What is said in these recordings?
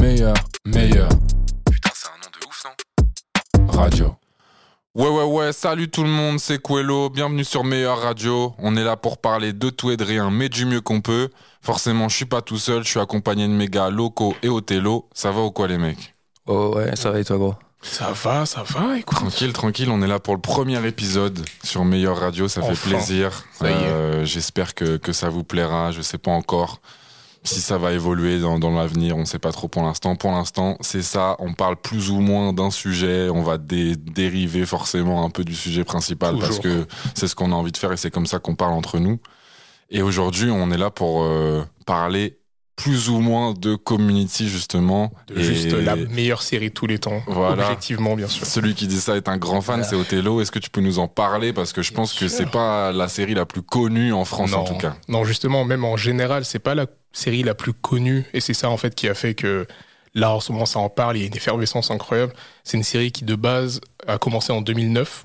Meilleur, meilleur. Putain, c'est un nom de ouf, non? Radio. Ouais, ouais, ouais, salut tout le monde, c'est Coelho, bienvenue sur Meilleur Radio. On est là pour parler de tout et de rien, mais du mieux qu'on peut. Forcément, je suis pas tout seul, je suis accompagné de mes gars Loco et Othello. Ça va ou quoi, les mecs? Oh ouais, ça va et toi gros? Ça va, ça va, écoute. Tranquille, tranquille, on est là pour le premier épisode sur Meilleur Radio, ça fait plaisir. Euh, J'espère que, que ça vous plaira, je sais pas encore si ça va évoluer dans, dans l'avenir, on sait pas trop pour l'instant. Pour l'instant, c'est ça, on parle plus ou moins d'un sujet, on va dé- dériver forcément un peu du sujet principal parce que c'est ce qu'on a envie de faire et c'est comme ça qu'on parle entre nous. Et aujourd'hui, on est là pour euh, parler plus ou moins de community justement. De Et Juste la meilleure série de tous les temps. Voilà. Objectivement, bien sûr. celui qui dit ça est un grand fan, Voilà. c'est Othello. Est-ce que tu peux nous en parler? Parce que je pense que sûr. c'est pas la série la plus connue en France en tout cas. non, justement, même en général, c'est pas la série la plus connue. Et c'est ça, en fait, qui a fait que là, en ce moment, ça en parle. Il y a une effervescence incroyable. C'est une série qui, de base, a commencé en 2009.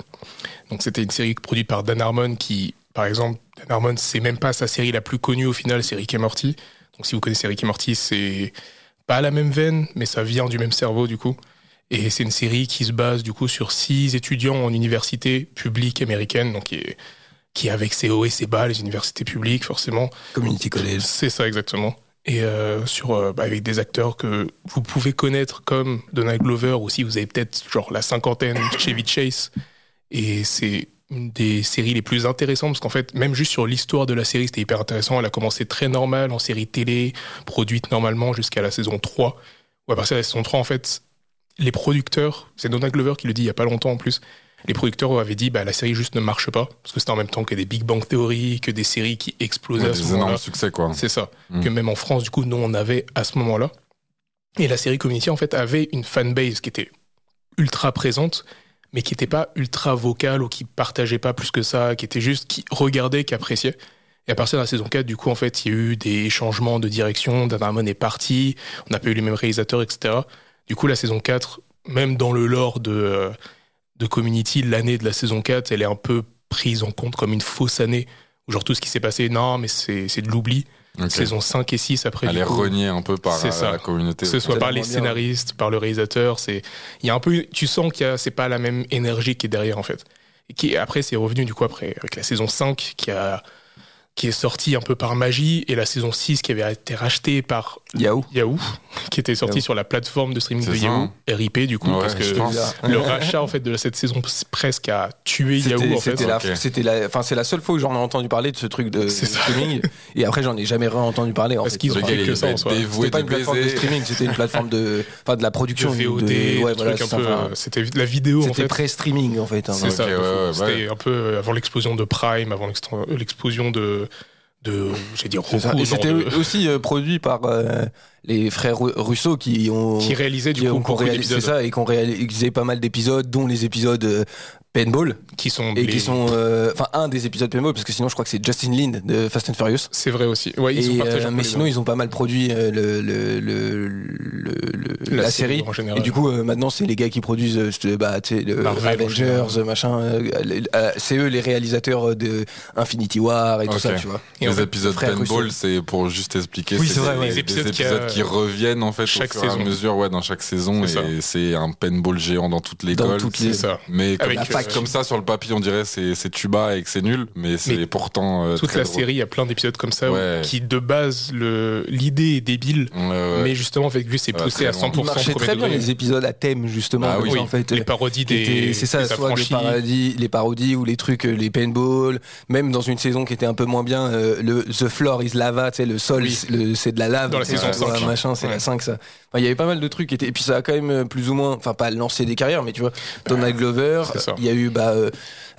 Donc, c'était une série produite par Dan Harmon qui, par exemple, Dan Harmon, c'est même pas sa série la plus connue au final, c'est Rick et Morty. Donc, si vous connaissez Rick et Morty, c'est pas la même veine, mais ça vient du même cerveau, du coup. Et c'est une série qui se base, du coup, sur six étudiants en université publique américaine, donc qui est, qui est avec ses hauts et ses bas, les universités publiques, forcément. Community College. C'est ça exactement. Et euh, sur euh, bah, avec des acteurs que vous pouvez connaître comme Donald Glover ou si vous avez peut-être genre la cinquantaine Chevy Chase. Et c'est une des séries les plus intéressantes parce qu'en fait même juste sur l'histoire de la série c'était hyper intéressant. Elle a commencé très normal en série télé produite normalement jusqu'à la saison 3. Ou à partir de la saison 3 en fait les producteurs, c'est Donald Glover qui le dit il y a pas longtemps en plus. Les producteurs avaient dit bah la série juste ne marche pas parce que c'était en même temps que des Big Bang Theory, que des séries qui explosaient Ouais, à ce moment-là. énormes succès quoi. C'est ça. Mm. Que même en France, du coup, nous, on avait à ce moment-là. Et la série Community, en fait, avait une fanbase qui était ultra présente, mais qui n'était pas ultra vocale ou qui partageait pas plus que ça, qui était juste, qui regardait, qui appréciait. Et à partir de la saison 4, du coup, en fait, il y a eu des changements de direction. Dan Harmon est parti, on n'a pas eu les mêmes réalisateurs, etc. Du coup, la saison 4, même dans le lore de, Community, l'année de la saison 4, elle est un peu prise en compte comme une fausse année. Genre tout ce qui s'est passé, non, mais c'est de l'oubli Saison 5 et 6 après Elle est reniée un peu par C'est euh, ça. la communauté. que ce soit par les bien. scénaristes par le réalisateur c'est il y a un peu tu sens qu'il y a c'est pas la même énergie qui est derrière en fait et qui après c'est revenu du coup après avec la saison 5 qui a qui est sortie un peu par magie et la saison 6 qui avait été rachetée par Yahoo. Yahoo qui était sortie Yahoo. sur la plateforme de streaming de ça, Yahoo hein. RIP du coup Ouais, parce que pense. le rachat en fait de cette saison presque a tué Yahoo C'était en fait la, Ok. c'était la, enfin c'est la seule fois où j'en ai entendu parler de ce truc de, streaming. Et après j'en ai jamais entendu parler. En Parce qu'ils ont fait que ça en soi. C'était pas une plateforme de streaming, c'était une plateforme de, enfin de la de production VOD de, ouais, de voilà, c'était la vidéo en C'était pré-streaming en fait. C'était un peu euh, avant l'explosion de Prime, avant euh, l'explosion de, de, j'ai dit. Roku, c'était de- aussi euh, produit par euh, les frères Ru- Russo qui ont qui réalisait du qui coup ont réalisé ça et qui ont réalisé pas mal d'épisodes, dont les épisodes euh, Paintball qui sont et les- qui sont, euh, enfin un des épisodes Paintball parce que sinon je crois que c'est Justin Lin de Fast and Furious. C'est vrai aussi. Ouais, ils Et, sont partagés euh, mais les sinon ils ont pas mal produit euh, le, le, le, le- le- la, série. en général. Et du coup, euh, maintenant, c'est les gars qui produisent euh, bah, tu sais, le Marvel, Avengers, machin. euh, euh, euh, c'est eux les réalisateurs de Infinity War et tout ça, tu vois. Et en Les fait, épisodes Paintball, c'est pour juste expliquer. Oui, c'est vrai, des Les épisodes épisodes, qui qui, a- reviennent en fait chaque au fur et à saison. mesure, ouais, dans chaque saison. Et c'est un paintball géant dans toute l'école. Dans toutes c'est les- ça. Mais comme, Avec, la fac, euh, comme ça, sur le papier, on dirait c'est c'est tuba et que c'est nul, mais c'est pourtant euh, Toute très la drôle. série, il y a plein d'épisodes comme ça où- Ouais. qui de base le l'idée est débile, Ouais, ouais. mais justement fait que vu c'est Ouais, poussé très à loin. 100% Ils marchaient premier très bien les épisodes à thème justement. Bah en fait, les parodies des c'est ça, des soit les parodies ou les trucs, euh, les paintball, même dans une saison qui était un peu moins bien, euh, le The Floor is lava, tu sais, le sol, Oui. c'est de la lave. Dans la saison tu vois, 5. Machin, c'est Ouais. la 5 ça. Enfin, il y avait pas mal de trucs et puis ça a quand même euh, plus ou moins, enfin pas lancé des carrières, mais tu vois, Donald Glover, c'est il y a eu bah, euh,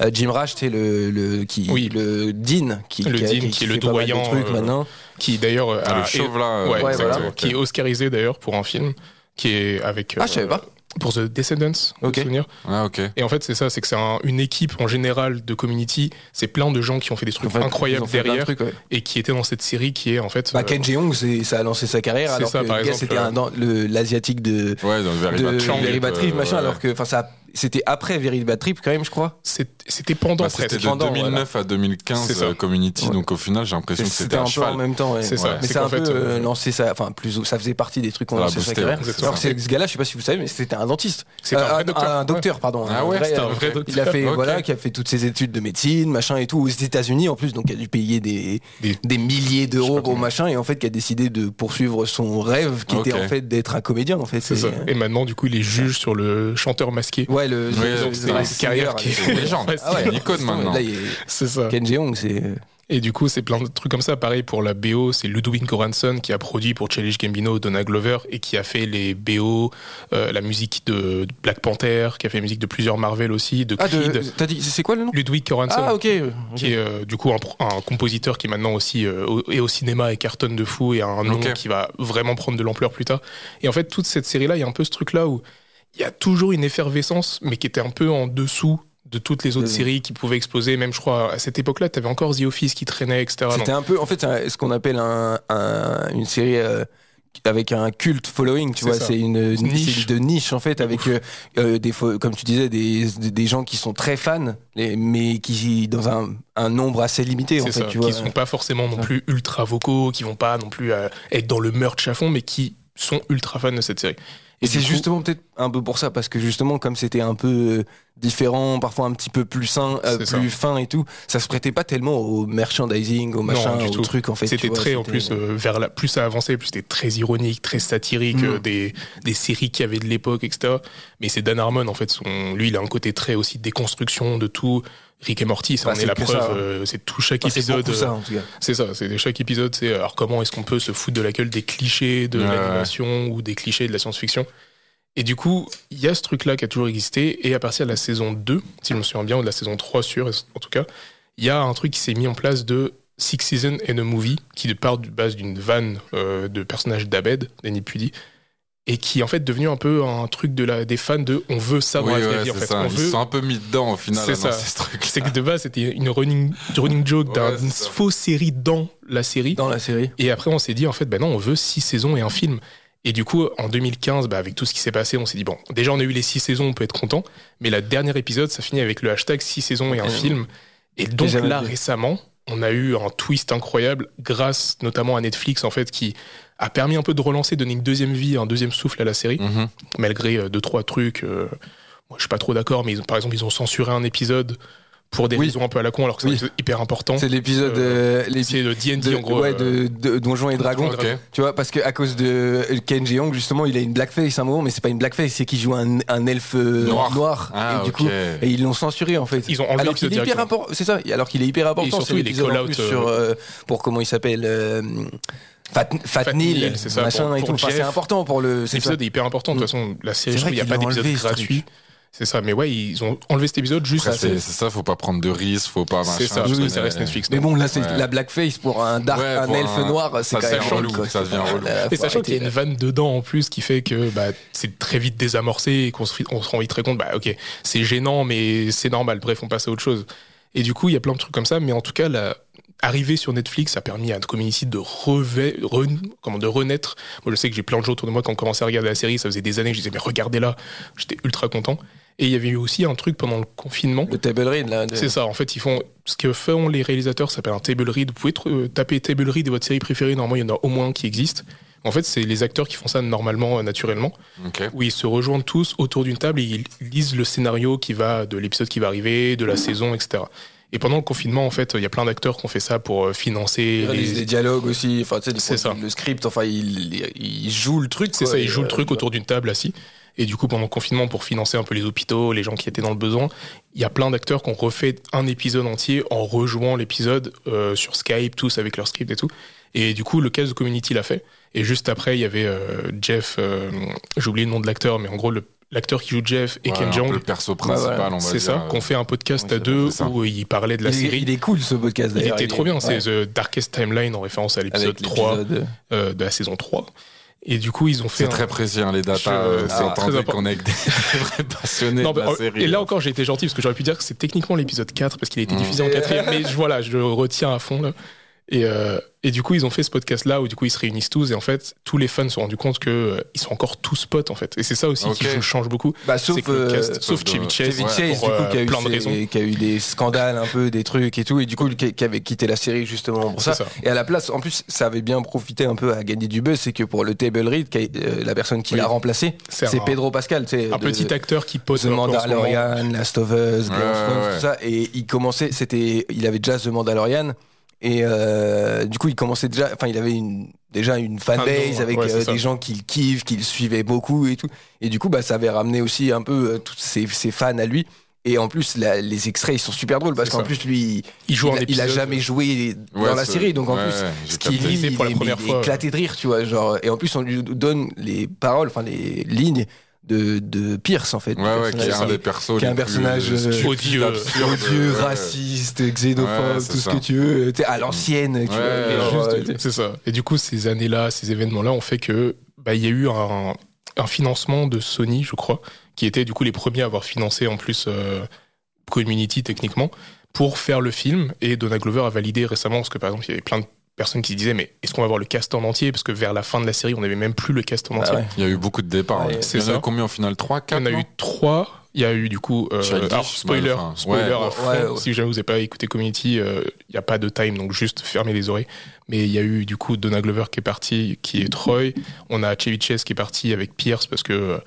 euh, Jim Rash, tu sais, le, le qui, Oui. le Dean, qui, Le qui, Dean, qui qui est le doyen, trucs euh, maintenant. qui d'ailleurs euh, Ah, euh, Ouais, voilà. Qui est oscarisé d'ailleurs pour un film qui est avec. Ah, je savais pas. Pour The Descendants, Ok. de souvenir. Ah, ok. Et en fait, c'est ça, c'est que c'est un- une équipe en général de community. C'est plein de gens qui ont fait des trucs En fait, ils incroyables de derrière trucs, ouais. et qui étaient dans cette série qui est en fait. Bah, euh, Ken Jeong, c'est- ça a lancé sa carrière, C'est alors ça, que par le gars, exemple, c'était euh, un- dans- le- l'asiatique de, Ouais, dans le de Bad Trip, euh, machin, ouais. alors que enfin ça c'était après Very Bad Trip quand même, je crois. C'était pendant Bah, c'était de pendant, 2009 à 2015 C'est ça. euh, Community, Ouais. donc au final j'ai l'impression que c'était C'était un peu cheval. en même temps. ouais. C'est ça. Mais C'est un peu euh, euh, lancé ça, enfin plus, ça faisait partie des trucs qu'on Ça l'a lançait sa carrière. Alors c'est ce gars-là, je sais pas si vous savez, mais c'était un dentiste. C'est un Euh, docteur. Un pardon. Ah ouais, C'était un vrai docteur. Il a fait voilà, qui a fait toutes ses études de médecine, machin et tout aux États-Unis en plus, donc il a dû payer des, Des- milliers d'euros combien. machin et en fait qui a décidé de poursuivre son rêve qui était en fait d'être un comédien en fait. Ça. Et maintenant, du coup, il est juge sur le chanteur masqué. Ouais, le, c'est carrière qui est- C'est une légende. Ouais, Ah ouais, c'est une icône maintenant. Là, il est- C'est ça. Ken Jeong, c'est Et du coup, c'est plein de trucs comme ça. Pareil pour la BO, c'est Ludwig Göransson qui a produit pour Childish Gambino, Donna Glover et qui a fait les BO, euh, la musique de Black Panther, qui a fait la musique de plusieurs Marvel aussi, de ah, Creed. de- t'as dit c'est quoi le nom? Ludwig Göransson, Ah ok. qui est euh, du coup un, compositeur qui est maintenant aussi euh, au- est au cinéma et cartonne de fou et a un nom qui va vraiment prendre de l'ampleur plus tard. Et en fait, toute cette série-là, il y a un peu ce truc-là où il y a toujours une effervescence, mais qui était un peu en dessous de toutes les autres De- séries qui pouvaient exploser. Même, je crois, à cette époque-là, tu avais encore The Office qui traînait, etc. C'était un peu, en fait, ce qu'on appelle un, un- une série euh, avec un culte following, tu C'est vois. C'est une, une niche. de niche, en fait, avec euh, euh, des, comme tu disais, des, des, gens qui sont très fans, mais qui dans un, un nombre assez limité, en fait, ça, tu vois. qui sont pas forcément non Ça. plus ultra vocaux, qui vont pas non plus euh, être dans le merch à fond, mais qui sont ultra fans de cette série. Et c'est coup- justement peut-être un peu pour ça, parce que justement, comme c'était un peu euh, différent, parfois un petit peu plus sain, euh, ça. plus fin et tout, ça se prêtait pas tellement au merchandising, au machin, du au tout. truc, en fait. C'était très, en plus, euh, vers la, plus ça avançait, plus c'était très ironique, très satirique, Mm. euh, des, des séries qu'il y avait de l'époque, etc. Mais c'est Dan Harmon, en fait, son, lui, il a un côté très aussi déconstruction de tout. Rick et Morty, ça Bah, en c'est est la preuve. hein. euh, c'est tout chaque épisode. ça, euh, en tout cas. C'est ça, c'est chaque épisode, c'est alors comment est-ce qu'on peut se foutre de la gueule des clichés de Ouais, l'animation ou des clichés de la science-fiction? Et du coup, il y a ce truc-là qui a toujours existé, et à partir de la saison 2, si je me souviens bien, ou de la saison 3 sûr, en tout cas, il y a un truc qui s'est mis en place de Six Seasons and a Movie, qui part de base d'une vanne euh, de personnage d'Abed, Danny Pudi, et qui est en fait devenu un peu un truc de la, des fans de on veut ça dans Oui, la vraie ouais, vie, en c'est fait. ça. On Ils veut- sont un peu mis dedans au final. C'est à ça. lancer ce truc. c'est que de base, c'était une running, running joke Ouais, d'une c'est fausse série dans la série. Dans la série. Et après, on s'est dit, en fait, ben non, on veut six saisons et un film. Et du coup, en 2015, bah, avec tout ce qui s'est passé, on s'est dit, bon, déjà, on a eu les six saisons, on peut être content. Mais la dernière épisode, ça finit avec le hashtag six saisons et un Ouais. film. Et donc, là, récemment, on a eu un twist incroyable grâce notamment à Netflix, en fait, qui a permis un peu de relancer, donner une deuxième vie, un deuxième souffle à la série, Mhm. malgré euh, deux, trois trucs. euh, moi, je suis pas trop d'accord, mais ils par exemple, ils ont censuré un épisode pour des Oui. raisons un peu à la con, alors que c'est Oui. hyper important. C'est l'épisode, euh, l'épi- C'est le D&D, en gros. ouais, euh, de, de Donjons et Dragons. Tu vois, parce que à cause de Ken Jeong, justement, il a une blackface à un moment, mais c'est pas une blackface, c'est qu'il joue un, un elfe euh, Noir. Ah, et du coup, et ils l'ont censuré en fait. Ils ont enlevé alors qu'il est hyper important. C'est ça. Alors qu'il est hyper important. surtout, c'est il est euh, sur euh, pour comment il s'appelle. euh, Fat, Fat, Fat Neil, Neil, c'est ça, machin pour- et pour tout. Enfin, c'est important pour le. L'épisode est hyper important. De toute Mm. façon, la série, il n'y a pas d'épisode gratuit. C'est ça. Mais ouais, ils ont enlevé cet épisode juste. Après, c'est c'est ça, faut pas prendre de risques, faut pas. C'est ça, je parce que connais- ça reste Netflix. Mais bon, là, c'est Ouais. la blackface pour un dark, Ouais, un pour elfe un- noir, c'est ça quand même devient relou, quoi. ça devient relou. Là, Et sachant qu'il y a une vanne dedans en plus qui fait que bah, c'est très vite désamorcé et qu'on se, on se rend vite très compte, bah ok, c'est gênant, mais c'est normal. Bref, on passe à autre chose. Et du coup, il y a plein de trucs comme ça, mais en tout cas, la sur Netflix a permis à Community de, reve- re- comment, de renaître. Moi, je sais que j'ai plein de gens autour de moi qui ont commencé à regarder la série, ça faisait des années que je disais, mais regardez-la, j'étais ultra content. Et il y avait eu aussi un truc pendant le confinement. Le table read, là. de- C'est ça, en fait, ils font ce que font les réalisateurs, ça s'appelle un table read. Vous pouvez euh, taper table read de votre série préférée, normalement, il y en a au moins un qui existe. En fait, c'est les acteurs qui font ça normalement, euh, naturellement, Ok. où ils se rejoignent tous autour d'une table et ils lisent le scénario qui va de l'épisode qui va arriver, de la saison, etc. Et pendant le confinement, en fait, il y a plein d'acteurs qui ont fait ça pour euh, financer Ils réalisent les. des dialogues aussi, enfin, tu sais, des- ça. le script, enfin, il, il joue le truc. C'est ça, ils jouent le truc autour d'une table assis. Et du coup, pendant le confinement, pour financer un peu les hôpitaux, les gens qui étaient dans le besoin, il y a plein d'acteurs qui ont refait un épisode entier en rejouant l'épisode euh, sur Skype, tous avec leur script et tout. Et du coup, le cast de Community l'a fait. Et juste après, il y avait euh, Jeff, euh, j'ai oublié le nom de l'acteur, mais en gros, le- l'acteur qui joue Jeff et Ouais, Ken Jeong, le perso principal, voilà. on va c'est dire. ça, qu'on fait un podcast Ouais, à deux où il parlait de la il, série. il est cool ce podcast Il d'ailleurs. était trop bien, ouais. c'est The Darkest Timeline en référence à l'épisode Avec 3 l'épisode- euh, de la saison 3. Et du coup, ils ont fait. C'est un- très précis, hein, les datas. Je- euh, c'est très important. qu'on est avec des vrais passionnés Non, de bah, la oh, série. et là encore, j'ai été gentil parce que j'aurais pu dire que c'est techniquement l'épisode 4 parce qu'il a été Mm. diffusé en Et- quatrième, mais je- voilà, je le retiens à fond là. Et, euh, et du coup, ils ont fait ce podcast-là où du coup ils se réunissent tous et en fait, tous les fans se sont rendus compte que euh, ils sont encore tous potes en fait. Et c'est ça aussi qui change beaucoup. Bah, sauf, que le euh, cast- sauf Chevy Chase, Chevy Ouais, Chase, pour, du coup, euh, qui a, eu plein de ses- raisons. qui a eu des scandales un peu, des trucs et tout, et du coup, qui, qui avait quitté la série justement pour ça. ça. Et à la place, en plus, ça avait bien profité un peu à gagner du buzz, c'est que pour le table read, qui a- euh, la personne qui Oui. l'a remplacé, C'est Pedro Pascal, Un de- petit acteur qui pose The. Mandalorian, Last of Us, Game Ouais, of Thrones, ouais, tout ça. Et il commençait, c'était, il avait déjà The Mandalorian. Et euh, du coup, il commençait déjà, enfin, il avait une, déjà une fanbase Ah avec ouais, euh, des gens qui le kiffent, qui le suivaient beaucoup et tout. Et du coup, bah, ça avait ramené aussi un peu euh, tous ses, ses fans à lui. Et en plus, la- les extraits, ils sont super drôles parce qu'en plus, lui, Il joue il, a, il a épisode. jamais joué dans Ouais, la série. Donc en ouais, plus, ce qu'il lit, il, est- il est éclaté de rire, tu vois. Genre, et en plus, on lui donne les paroles, enfin les lignes de, de Pierce, en fait. Ouais, ouais, qui est un des persos. qui est un personnage, euh, odieux. odieux, ouais. raciste, xénophobe, tout ce que tu veux, t'es à l'ancienne, euh, c'est ça. Et du coup, ces années-là, ces événements-là ont fait que bah, il y a eu un, un financement de Sony, je crois, qui était du coup les premiers à avoir financé en plus euh, Community techniquement pour faire le film. Et Donna Glover a validé récemment parce que par exemple, il y avait plein de personnes qui se disaient mais est-ce qu'on va avoir le cast en entier? Parce que vers la fin de la série on n'avait même plus le cast en ah entier ouais. Il y a eu beaucoup de départs. Ouais, c'est Il y en a ça. eu combien au final? 3, il 4 y en a eu trois il y a eu du coup euh, alors, spoiler enfin, spoiler ouais. à fond, Ouais, ouais. si jamais vous n'avez pas écouté Community euh, il n'y a pas de time donc juste fermez les oreilles mais il y a eu du coup Donna Glover qui est parti qui est Troy on a Chevy Chase qui est parti avec Pierce parce que euh,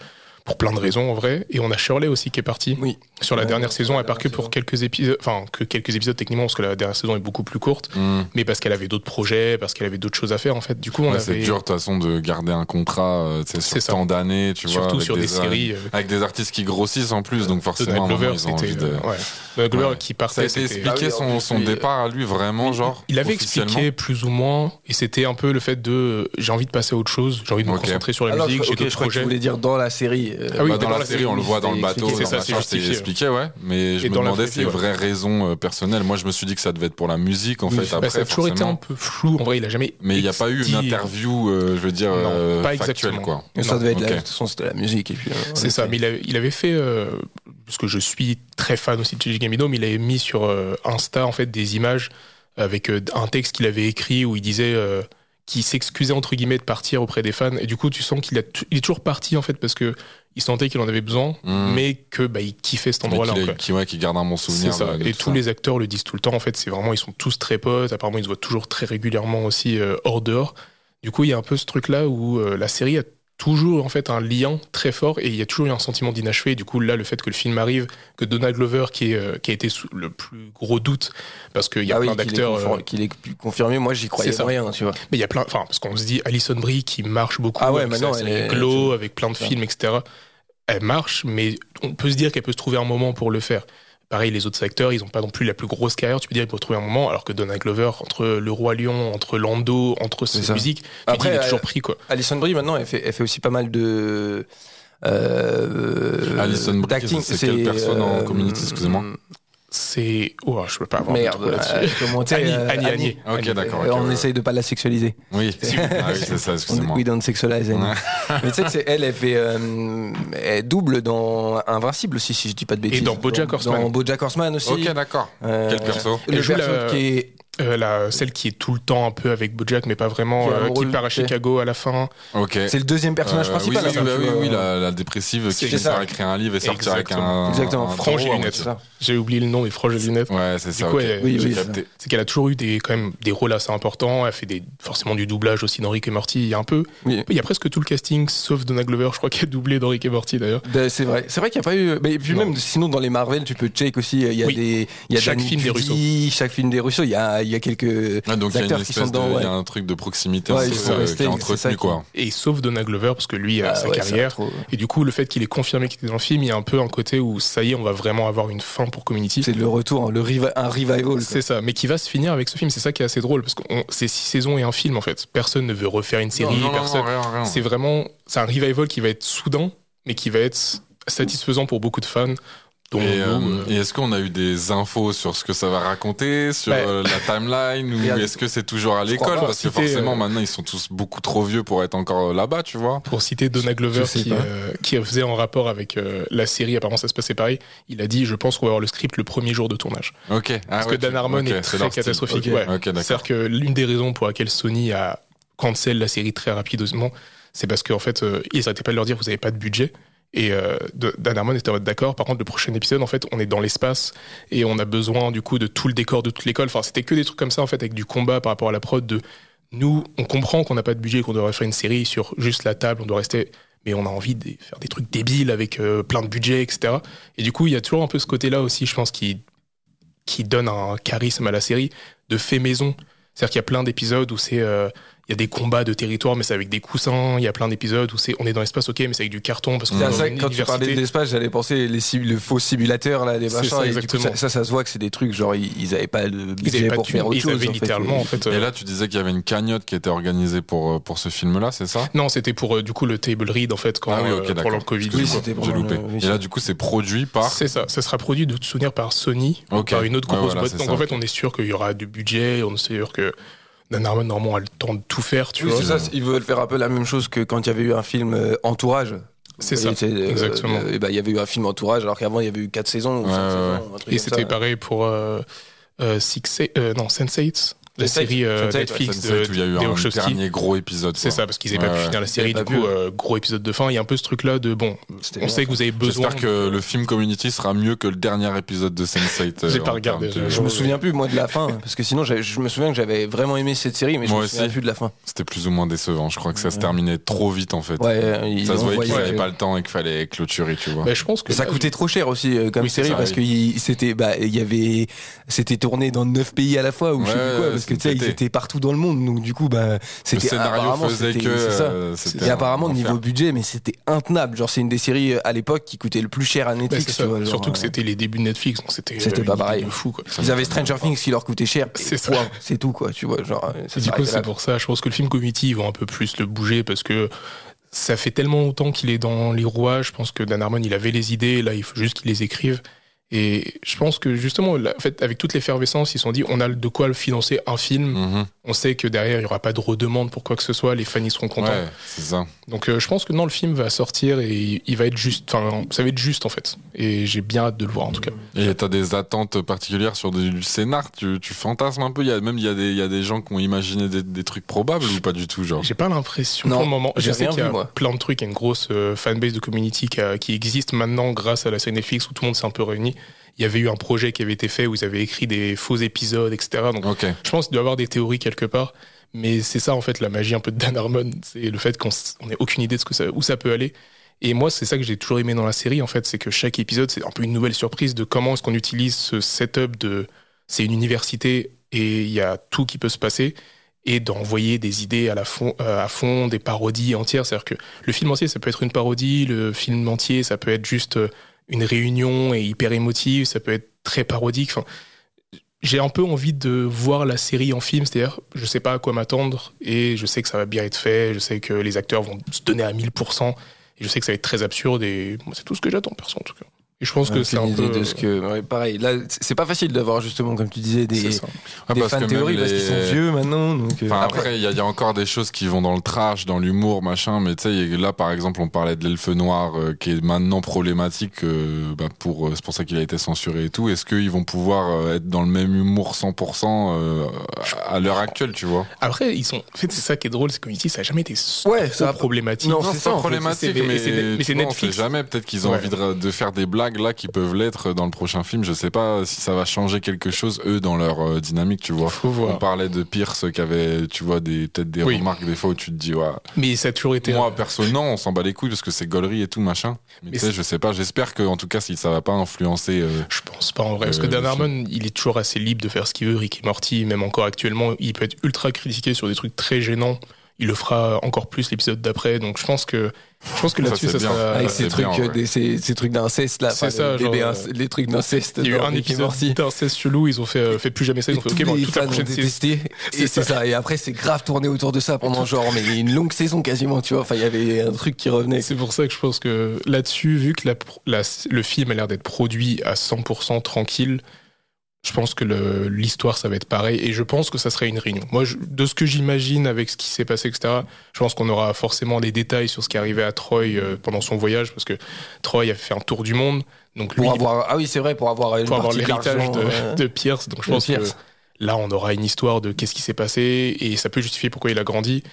pour plein de raisons en vrai et on a Shirley aussi qui est parti Oui. Sur la dernière saison elle part que pour quelques épisodes enfin que quelques épisodes techniquement parce que la dernière saison est beaucoup plus courte Hmm. mais parce qu'elle avait d'autres projets parce qu'elle avait d'autres choses à faire en fait du coup on Ouais, c'est avait dur de toute façon de garder un contrat euh, tu sais, C'est sur tant d'années, tu vois. surtout avec sur des, des séries euh, Avec des artistes qui grossissent en plus, donc forcément, à un moment, Glover ils ont c'était envie de. euh, ouais. Glover Ouais. qui Ça a partait été expliqué Ah son, son euh, départ à lui, vraiment, genre. Il avait expliqué plus ou moins, et c'était un peu le fait de euh, j'ai envie de passer à autre chose, j'ai envie de me concentrer sur la Alors, musique, je, j'ai d'autres je projets. voulais dire dans la série. euh, Ah oui, Bah, dans, la, série, on le voit dans le bateau, C'est ça, c'est justifié. Expliqué, ouais. Mais je Et me demandais vraie ses ouais. vraies raisons euh, personnelles. Moi, je me suis dit que ça devait être pour la musique, en Oui, fait. bah, Après, ça a toujours été un peu flou, en vrai, il a jamais. Mais il n'y a pas eu une interview, euh, je veux dire, Non, euh, pas factuelle, exactement. quoi. ça Non, devait être la, de toute façon, c'était la musique. Et puis, euh, C'est ça, mais il avait, il avait fait, euh, parce que je suis très fan aussi de Gigi Gamido, mais il avait mis sur euh, Insta en fait des images avec euh, un texte qu'il avait écrit où il disait euh, qu'il s'excusait entre guillemets de partir auprès des fans. Et du coup, tu sens qu'il a t- il est toujours parti en fait parce que il sentait qu'il en avait besoin, Mm. mais que bah, il kiffait cet endroit-là. qui, ouais, qui garde un bon souvenir. ça. de- de Et tous ça. les acteurs le disent tout le temps. En fait, c'est vraiment, ils sont tous très potes. Apparemment, ils se voient toujours très régulièrement aussi euh, hors dehors. Du coup, il y a un peu ce truc-là où euh, la série a toujours en fait un lien très fort et il y a toujours eu un sentiment d'inachevé. Du coup, là, le fait que le film arrive, que Donna Glover, qui, est, euh, qui a été sous le plus gros doute, parce qu'il y a ah plein d'acteurs. euh, qu'il est confirmé, moi j'y croyais ça. rien, tu vois. mais il y a plein, enfin, parce qu'on se dit Alison Brie qui marche beaucoup, Ah ouais, avec maintenant, elle est- Glow, avec plein de films, etc. Elle marche, mais on peut se dire qu'elle peut se trouver un moment pour le faire. Pareil, les autres acteurs, ils n'ont pas non plus la plus grosse carrière, tu peux dire, ils peuvent trouver un moment, alors que Donna Glover, entre Le Roi Lion, entre Lando, entre ses ça. musiques, tu Après, dis, il est euh, toujours pris, quoi. Alison Brie, maintenant, elle fait, elle fait aussi pas mal de. Euh, Alison Brie, d'acting. c'est quelle personne en euh, Community, excusez-moi C'est. Oh, je peux pas avoir Merde, là-dessus. euh, comment Annie, euh, Annie, Annie. Ok, Annie. d'accord. Euh, ok, on ouais. essaye de pas la sexualiser. Oui, ah oui c'est ça, On, excusez-moi. we don't sexualize Annie. Mais tu sais que c'est elle, elle fait, euh, elle double dans Invincible aussi, si je dis pas de bêtises. dans BoJack Horseman. Dans BoJack Horseman aussi. Ok, d'accord. Euh, Quel perso Le Elle joue perso la- qui est. Euh, la, celle qui est tout le temps un peu avec Bojack, mais pas vraiment, Qui euh, qui part à. Chicago à la fin. Ok. C'est le deuxième personnage Euh, principal. Oui, oui, la, la dépressive qui finit ça. par écrire un livre et sortir avec Exactement. un. Exactement. un Frange et lunettes. J'ai oublié le nom, mais franges et lunettes. Ouais, c'est ça. qu'elle a toujours eu des, quand même, des rôles assez importants. Elle fait des, forcément du doublage aussi dans Rick et Morty. Il y a un peu. Oui. Il y a presque tout le casting, sauf Donna Glover, je crois, qui a doublé dans Rick et Morty d'ailleurs. Ben, C'est vrai, c'est vrai qu'il n'y a pas eu. Mais puis Non. même sinon dans les Marvel, tu peux check aussi. Il y a des, il y a Chaque film des Pudi, Chaque film des Russo, il y a, y a quelques Ouais, donc il y a une acteurs qui sont espèce de, dedans. il ouais. y a un truc de proximité Ouais, euh, qui est entretenu qui- quoi. Et sauf Donna Glover, parce que lui a Ah sa ouais, carrière. trop- Et du coup, le fait qu'il ait confirmé qu'il était dans le film, il y a un peu un côté où ça y est, on va vraiment avoir une fin pour Community. C'est le retour, le un revival. C'est ça, mais qui va se finir avec ce film. C'est ça qui est assez drôle parce que on- c'est six saisons et un film en fait. Personne ne veut refaire une série. Non, non, personne. C'est vraiment, c'est un revival qui va être soudain, mais qui va être satisfaisant pour beaucoup de fans. Et, euh, et est-ce qu'on a eu des infos sur ce que ça va raconter, sur Bah, euh, la timeline, ou est-ce que c'est toujours à l'école? Parce que forcément, euh, maintenant, ils sont tous beaucoup trop vieux pour être encore là-bas, tu vois. Pour citer Donna Glover qui, euh, faisait en rapport avec euh, la série, apparemment ça se passait pareil, il a dit je pense qu'on va avoir le script le premier jour de tournage. Ok. Ah Parce ouais, que Dan Harmon ok, est c'est très catastrophique. Ouais. C'est-à-dire que l'une des raisons pour laquelle Sony a cancel la série très rapidement, c'est parce qu'en fait, euh, ils n'arrêtaient pas de leur dire vous n'avez pas de budget. Et euh, Dan Harmon était d'accord. Par contre, le prochain épisode, en fait, on est dans l'espace et on a besoin du coup de tout le décor de toute l'école. Enfin, c'était que des trucs comme ça en fait, avec du combat par rapport à la prod. De nous, on comprend qu'on n'a pas de budget, qu'on devrait faire une série sur juste la table, on doit rester. Mais on a envie de faire des trucs débiles avec euh, plein de budget, etc. Et du coup, il y a toujours un peu ce côté-là aussi, je pense, qui qui donne un charisme à la série de fait maison. C'est-à-dire qu'il y a plein d'épisodes où c'est euh, il y a des combats de territoire mais c'est avec des coussins, il y a plein d'épisodes où c'est on est dans l'espace OK mais c'est avec du carton parce qu'on C'est ça que quand tu parlais de l'espace, j'allais penser les le faux simulateur là, les C'est machins. ça, et du coup, exactement. ça, ça, ça se voit que c'est des trucs genre ils, ils avaient pas de Ils budget pour de faire autre ils chose. avaient en fait. littéralement en fait Et euh, là, tu disais qu'il y avait une cagnotte qui était organisée pour, euh, pour ce film-là, c'est ça? Non, c'était pour euh, du coup le table read en fait quand Ah oui, ok, euh, d'accord. pendant le Covid. Oui, c'était pour J'ai le- loupé. Et là, du coup, c'est produit par. C'est ça, ça sera produit de souvenir par Sony, par une autre Ouais, grosse boîte. Donc en fait, on est sûr qu'il y aura du budget, on est sûr que Dan Harmon normalement a le temps de tout faire, tu Oui, vois. c'est ça. Ils veulent faire un peu la même chose que quand il y avait eu un film euh, Entourage. C'est ça, euh, exactement. euh, et ben, il y avait eu un film Entourage alors qu'avant il y avait eu 4 saisons. ou Ouais, cinq ouais, saisons, un truc Et c'était pareil pour euh, euh, Six, euh, non, Sense8, la Sense8, série euh, Sense8, ouais, Netflix Sense8, de où il y a eu un dernier gros épisode. C'est ça, parce qu'ils n'avaient Ouais, pas pu ouais. finir la série, du pas coup, euh, gros épisode de fin. Il y a un peu ce truc-là de bon, on bien, sait que vous avez besoin. J'espère que le film Community sera mieux que le dernier épisode de Sense8. J'ai euh, pas en regardé, de- Je me souviens plus moi de la fin parce que sinon je me souviens que j'avais vraiment aimé cette série mais je Moi me souviens aussi. plus de la fin. C'était plus ou moins décevant. Je crois que ça se terminait trop vite en fait. Ouais, ils Ça se voyait qu'ils n'avaient pas le temps et qu'il fallait clôturer, tu vois. Bah, je pense que ça coûtait trop cher aussi euh, comme série parce que c'était bah il y avait c'était tourné dans neuf pays à la fois ou je sais quoi parce que tu sais c'était- ils étaient partout dans le monde donc du coup bah Le c'était scénario apparemment faisait que. c'est ça. euh, c'était Et un apparemment enfer. niveau budget mais c'était intenable genre c'est une des séries euh, à l'époque qui coûtait le plus cher à Netflix c'est tu ça. vois, genre, Surtout que euh, c'était les débuts de Netflix, donc c'était C'était euh, pas pareil. de fou, quoi. ils avaient Stranger Things qui leur coûtait cher C'est ça. c'est tout quoi tu vois genre euh, du coup, c'est pour ça, je pense que le film Community, ils vont un peu plus le bouger parce que ça fait tellement longtemps qu'il est dans les rouages. Je pense que Dan Harmon, il avait les idées, là, il faut juste qu'il les écrive. Et je pense que justement, là, en fait, avec toute l'effervescence, ils se sont dit, on a de quoi le financer un film. Mhm. On sait que derrière, il n'y aura pas de redemande pour quoi que ce soit. Les fans, ils seront contents. Ouais, c'est ça. Donc, euh, je pense que non, le film va sortir et il va être juste. Enfin, ça va être juste, en fait. Et j'ai bien hâte de le voir, en tout cas. Et t'as des attentes particulières sur du, du scénar? Tu, tu fantasmes un peu? Il y a, Même il y, a des- il y a des gens qui ont imaginé des, des trucs probables ou pas du tout genre? J'ai pas l'impression Non, pour le moment. Je j'ai sais qu'il y a vu, moi. plein de trucs, il y a une grosse euh, fanbase de community qui, a- qui existe maintenant grâce à la série Netflix où tout le monde s'est un peu réuni. Il y avait eu un projet qui avait été fait où ils avaient écrit des faux épisodes, etc. Donc Ok. je pense qu'il doit y avoir des théories quelque part. Mais c'est ça en fait la magie un peu de Dan Harmon, c'est le fait qu'on s- on ait aucune idée de ce que ça, où ça peut aller. Et moi c'est ça que j'ai toujours aimé dans la série en fait, c'est que chaque épisode c'est un peu une nouvelle surprise de comment est-ce qu'on utilise ce setup de c'est une université et il y a tout qui peut se passer et d'envoyer des idées à la fond, euh, à fond, des parodies entières. C'est-à-dire que le film entier, ça peut être une parodie, le film entier, ça peut être juste euh, une réunion et hyper émotive, ça peut être très parodique. J'ai un peu envie de voir la série en film, c'est-à-dire, je sais pas à quoi m'attendre et je sais que ça va bien être fait, je sais que les acteurs vont se donner à 1000%, et je sais que ça va être très absurde et c'est tout ce que j'attends, perso, en tout cas. Et je pense que c'est un peu. idée de ce que ouais, pareil là c'est pas facile d'avoir justement comme tu disais des. Ouais, des parce fan que théories parce qu'ils sont vieux maintenant donc euh, Enfin, après, il y, a- il y a encore des choses qui vont dans le trash, dans l'humour, machin. Mais tu sais, là, par exemple, on parlait de l'elfe noir euh, qui est maintenant problématique. euh, bah, pour, euh, c'est pour ça qu'il a été censuré et tout. Est-ce qu'ils vont pouvoir euh, être dans le même humour 100% euh, à l'heure actuelle, tu vois? Après, ils sont. En fait, c'est ça qui est drôle, c'est que ça a jamais été Ouais, trop ça a- problématique. Non, Non, c'est pas en fait, problématique, mais, mais c'est- Netflix. jamais. Peut-être qu'ils ont Ouais. envie de, de faire des blagues là qui peuvent l'être dans le prochain film. Je sais pas si ça va changer quelque chose eux dans leur euh, dynamique, tu vois. Faut On parlait de Pierce qui avait, tu vois, des peut-être des Oui. remarques des fois où tu te dis ouais. Mais ça a toujours été. Moi perso non, on s'en bat les couilles parce que c'est gaulerie et tout machin. Mais, tu sais, je sais pas. J'espère que en tout cas si ça va pas influencer. euh, Je pense pas en vrai. Parce que Euh, Dan Harmon, il est toujours assez libre de faire ce qu'il veut. Rick et Morty, même encore actuellement, il peut être ultra critiqué sur des trucs très gênants. Il le fera encore plus l'épisode d'après. Donc je pense que je pense que là-dessus c'est ça sera. Avec ces trucs, bien, euh, ouais. des- ces, ces trucs d'inceste là, C'est enfin, ça, le bébé genre, les trucs d'inceste. Il y a eu un épisode d'inceste chelou, ils ont fait, euh, fait plus jamais ça, ils ont fait ok, bon, les toute la prochaine saison. C'est Et c'est ça. ça. Et après, c'est grave tourné autour de ça pendant genre, mais une longue saison quasiment, tu vois. Enfin, il y avait un truc qui revenait. C'est pour ça que je pense que là-dessus, vu que la pro- la- le film a l'air d'être produit à 100% tranquille, je pense que le- l'histoire, ça va être pareil. Et je pense que ça serait une réunion. Moi, je- de ce que j'imagine avec ce qui s'est passé, etc., je pense qu'on aura forcément des détails sur ce qui est arrivé à Troy euh, pendant son voyage, parce que Troy a fait un tour du monde. Donc lui, Pour avoir, ah oui, c'est vrai, pour avoir, l'héritage de, euh, de Pierce. Donc je pense Pierce. que là, on aura une histoire de qu'est-ce qui s'est passé et ça peut justifier pourquoi il a grandi.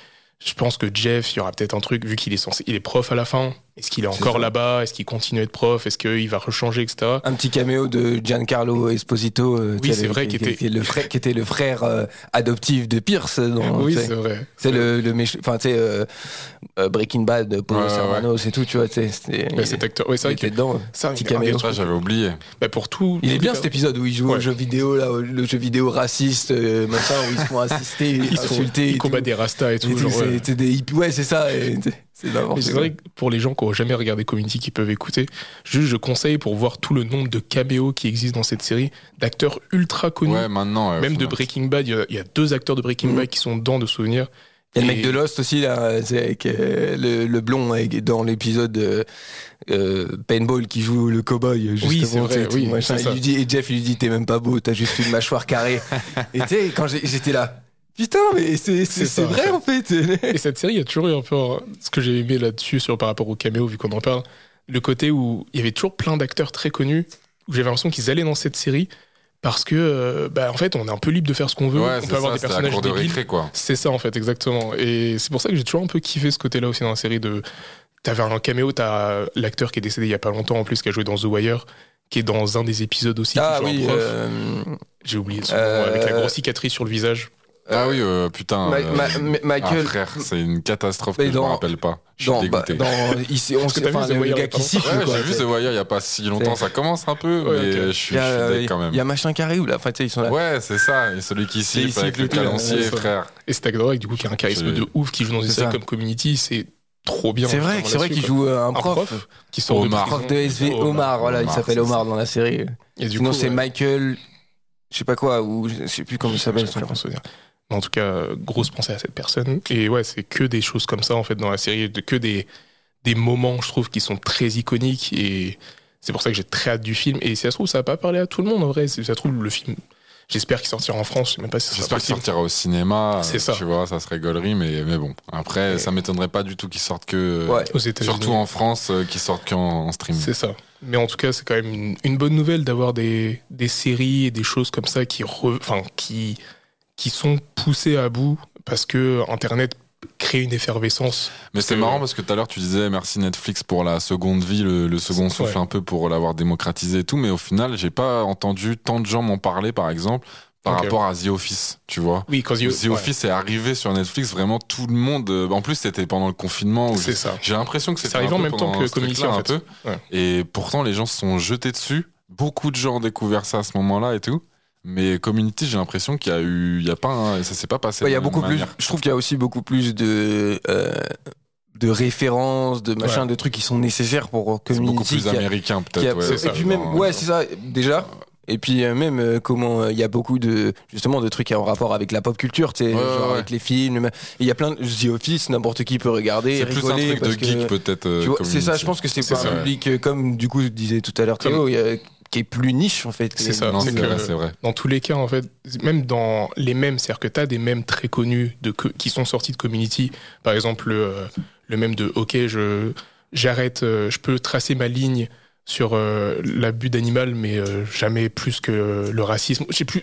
Je pense que Jeff, il y aura peut-être un truc, vu qu'il est censé, il est prof à la fin. Est-ce qu'il est encore ça. là-bas? Est-ce qu'il continue à être prof? Est-ce qu'il va rechanger, etc. Un petit caméo de Giancarlo Esposito, euh, Oui, c'est vrai, qui était- le frère, qui était le frère euh, adoptif de Pierce. Dans, oui, c'est vrai. c'est le, le méchant, enfin, tu sais, euh, euh, Breaking Bad, Polo Ouais, ouais, Serrano, c'est tout, tu vois, Ouais, cet acteur. Ouais, c'est il vrai était dedans. ça, petit caméo. Trucs- j'avais oublié. bah, pour tout. Il est bien cet épisode où il joue au jeu vidéo, là, au- le jeu vidéo raciste, euh, machin, où ils se font assister, Ils, sont, insulter. ils combattent des rastas et tout. ouais, c'est ça. C'est- C'est vrai que pour les gens qui n'ont jamais regardé Community qui peuvent écouter, juste je conseille pour voir tout le nombre de caméos qui existent dans cette série, d'acteurs ultra connus. Ouais, maintenant. Même de Breaking Bad, il y a- il y, a deux acteurs de Breaking Mhm. Bad qui sont dedans de souvenirs. Il y a le mec de Lost aussi, là, c'est avec euh, le, le blond avec- dans l'épisode euh, Paintball qui joue le cowboy. Justement, Oui, c'est vrai, oui, machin. Il lui dit, et Jeff il lui dit T'es même pas beau, t'as juste une mâchoire carrée. et tu sais, quand j'étais là, putain, mais c'est c'est- C'est ça, c'est vrai en fait. Et cette série, il y a toujours eu un peu ce que j'ai aimé là-dessus sur, par rapport au caméo, vu qu'on en parle. Le côté où il y avait toujours plein d'acteurs très connus, où j'avais l'impression qu'ils allaient dans cette série parce que, euh, bah, en fait, on est un peu libre de faire ce qu'on veut. Ouais, on c'est peut avoir ça, des c'était la personnages cour de débiles. récré, quoi. C'est ça, en fait, exactement. Et c'est pour ça que j'ai toujours un peu kiffé ce côté-là aussi dans la série de. T'avais un caméo, t'as l'acteur qui est décédé il y a pas longtemps en plus, qui a joué dans The Wire, qui est dans un des épisodes aussi. Ah oui, prof. euh, J'ai oublié son euh, nom, avec la grosse cicatrice sur le visage. Ah oui, euh, putain. Ma- euh, Ma- ah, Michael. frère, c'est une catastrophe que Mais je me dans- rappelle pas. Je suis dans, bah, dégoûté. dans, ici, on sait, The le, gars pas qui siffle. Ouais, j'ai vu The Wire il y a pas si longtemps. Ça commence un peu, Ouais, mais je suis Il y, je quand même. il y a machin qui arrive là, enfin, tu sais, ils sont là. Ouais, c'est ça. Et celui qui siffle avec le calancier, frère. Et Stack Drake, du coup, qui a un charisme de ouf, qui joue dans une C'est série ça. comme Community, c'est trop bien. c'est vrai, c'est vrai qu'il joue euh, un un prof. qui sort Omar. de Prof prison. de SV, Omar, voilà, il s'appelle Omar dans la série. Et du Sinon, coup, c'est ouais, Michael, je sais pas quoi, ou je sais plus comment il s'appelle. j'ai En tout cas, grosse pensée à cette personne. Et ouais, c'est que des choses comme ça, en fait, dans la série, que des, des moments, je trouve, qui sont très iconiques. Et c'est pour ça que j'ai très hâte du film. Et si ça se trouve, ça va pas parler à tout le monde, en vrai. Si ça se trouve, le film, j'espère qu'il sortira en France. Je sais même pas si ça sera J'espère qu'il sortira au cinéma. C'est euh, ça. Tu vois, ça serait gaulerie, mais, mais bon. Après, Et- ça m'étonnerait pas du tout qu'il sorte que. Ouais. Aux États-Unis. Surtout en France, euh, qu'il sorte qu'en en stream. C'est ça. Mais en tout cas, c'est quand même une, une bonne nouvelle d'avoir des, des séries et des choses comme ça qui, re- enfin, qui, qui sont poussées à bout parce que Internet crée une effervescence. Mais c'est que- marrant parce que tout à l'heure tu disais merci Netflix pour la seconde vie, le, le second souffle Ouais. un peu pour l'avoir démocratisé et tout, mais au final j'ai pas entendu tant de gens m'en parler par exemple par rapport à The Office, tu vois. Oui, quand The Office est arrivé sur Netflix, vraiment tout le monde. euh, En plus c'était pendant le confinement. c'est ça. J'ai l'impression que C'est c'était arrivé en même temps que Community, en un fait. peu. Ouais. Et pourtant les gens se sont jetés dessus. Beaucoup de gens ont découvert ça à ce moment-là et tout. Mais Community, j'ai l'impression qu'il y a eu, il y a pas, un- ça s'est pas passé. Ouais, Il y a beaucoup plus. Je trouve qu'il y a aussi beaucoup plus de euh, de références, de machin, de trucs qui sont nécessaires pour C'est communiquer. beaucoup plus qui a- américain qui peut-être. ouais, ça. et puis même, ouais, c'est ça. Déjà. Et puis euh, même euh, comment euh, il y a beaucoup de justement de trucs en rapport avec la pop culture, tu sais, Ouais, genre ouais. avec les films. Il y a plein de The Office, n'importe qui peut regarder, C'est plus un truc de parce geek peut-être. euh, c'est ça, Community. je pense que c'est pas ça, un ouais. public euh, comme du coup disait tout à l'heure Comme- Théo, euh, qui est plus niche en fait. C'est ça. C'est vrai. Dans tous les cas, en fait, même dans les mêmes, c'est-à-dire que tu as des mèmes très connus de, qui sont sortis de Community. Par exemple, le, euh, le mème de OK, je j'arrête, euh, je peux tracer ma ligne sur euh, l'abus d'animal, mais euh, jamais plus que le racisme. J'ai plus.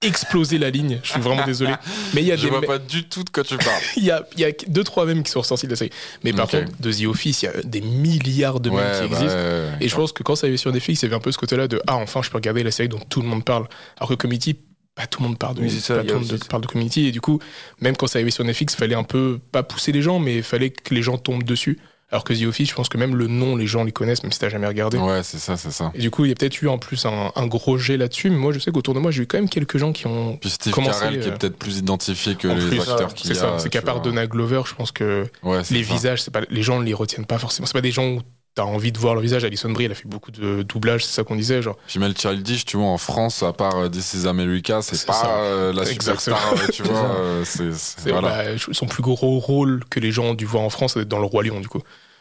J'ai explosé la ligne, je suis vraiment désolé. Mais il y a Je des vois pas du tout de quoi tu parles. il y a, il y a deux, trois mèmes qui sont ressortis de la série. Mais par contre, de The Office, il y a des milliards de Ouais, qui bah existent. ouais, ouais, Et je pense que quand ça arrivait sur Netflix, il y avait un peu ce côté-là de Ah, enfin, je peux regarder la série dont tout le monde parle. Alors que Community, pas tout le monde parle de, Oui, ça, pas tout monde parle de Community. Et du coup, même quand ça arrivait sur Netflix, il fallait un peu, pas pousser les gens, mais il fallait que les gens tombent dessus. Alors que The Office, je pense que même le nom, les gens les connaissent, même si t'as jamais regardé. Ouais, c'est ça, c'est ça. Et du coup, il y a peut-être eu en plus un, un gros jet là-dessus, mais moi, je sais qu'autour de moi, j'ai eu quand même quelques gens qui ont. Puis Steve Carell qui est euh, peut-être plus identifié que les plus, acteurs qu'il y C'est ça, c'est qu'à part. Donna Glover, je pense que Ouais, les ça. visages, c'est pas, les gens ne les retiennent pas forcément. C'est pas des gens où t'as envie de voir leur visage. Alison Brie, elle a fait beaucoup de doublage, c'est ça qu'on disait. Genre, Puis Mel Childish, tu vois, en France, à part euh, This is America, c'est pas euh, la Exactement. superstar, euh, tu C'est vois. euh, c'est- c'est- c'est voilà. bah, son plus gros rôle que les gens ont dû voir en France, c'est dans Le Roi Lion, du coup.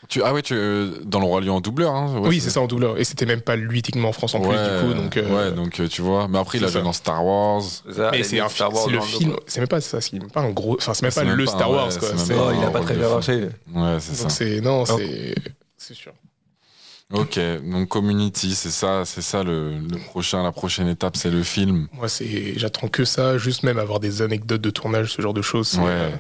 Tu, ah ouais, tu, euh, dans le Roi Lion en doubleur, hein ouais, oui, c'est ça en doubleur. Et c'était même pas lui, techniquement, en France en plus, Ouais, du coup. Donc, euh, ouais, donc euh, tu vois. Mais après, il a joué dans Star Wars. Ça, mais c'est un Star film, Wars c'est le film, c'est même pas ça, c'est même pas un gros, enfin, c'est même pas même le pas- Star Wars, quoi. C'est- Oh, il a pas très bien marché. Ouais, c'est ça. Donc c'est, non, c'est, c'est sûr. Ok, donc Community, c'est ça, c'est ça le, le prochain, la prochaine étape, c'est le film. Moi, c'est, j'attends que ça, juste même avoir des anecdotes de tournage, ce genre de choses. C'est, Ouais. euh,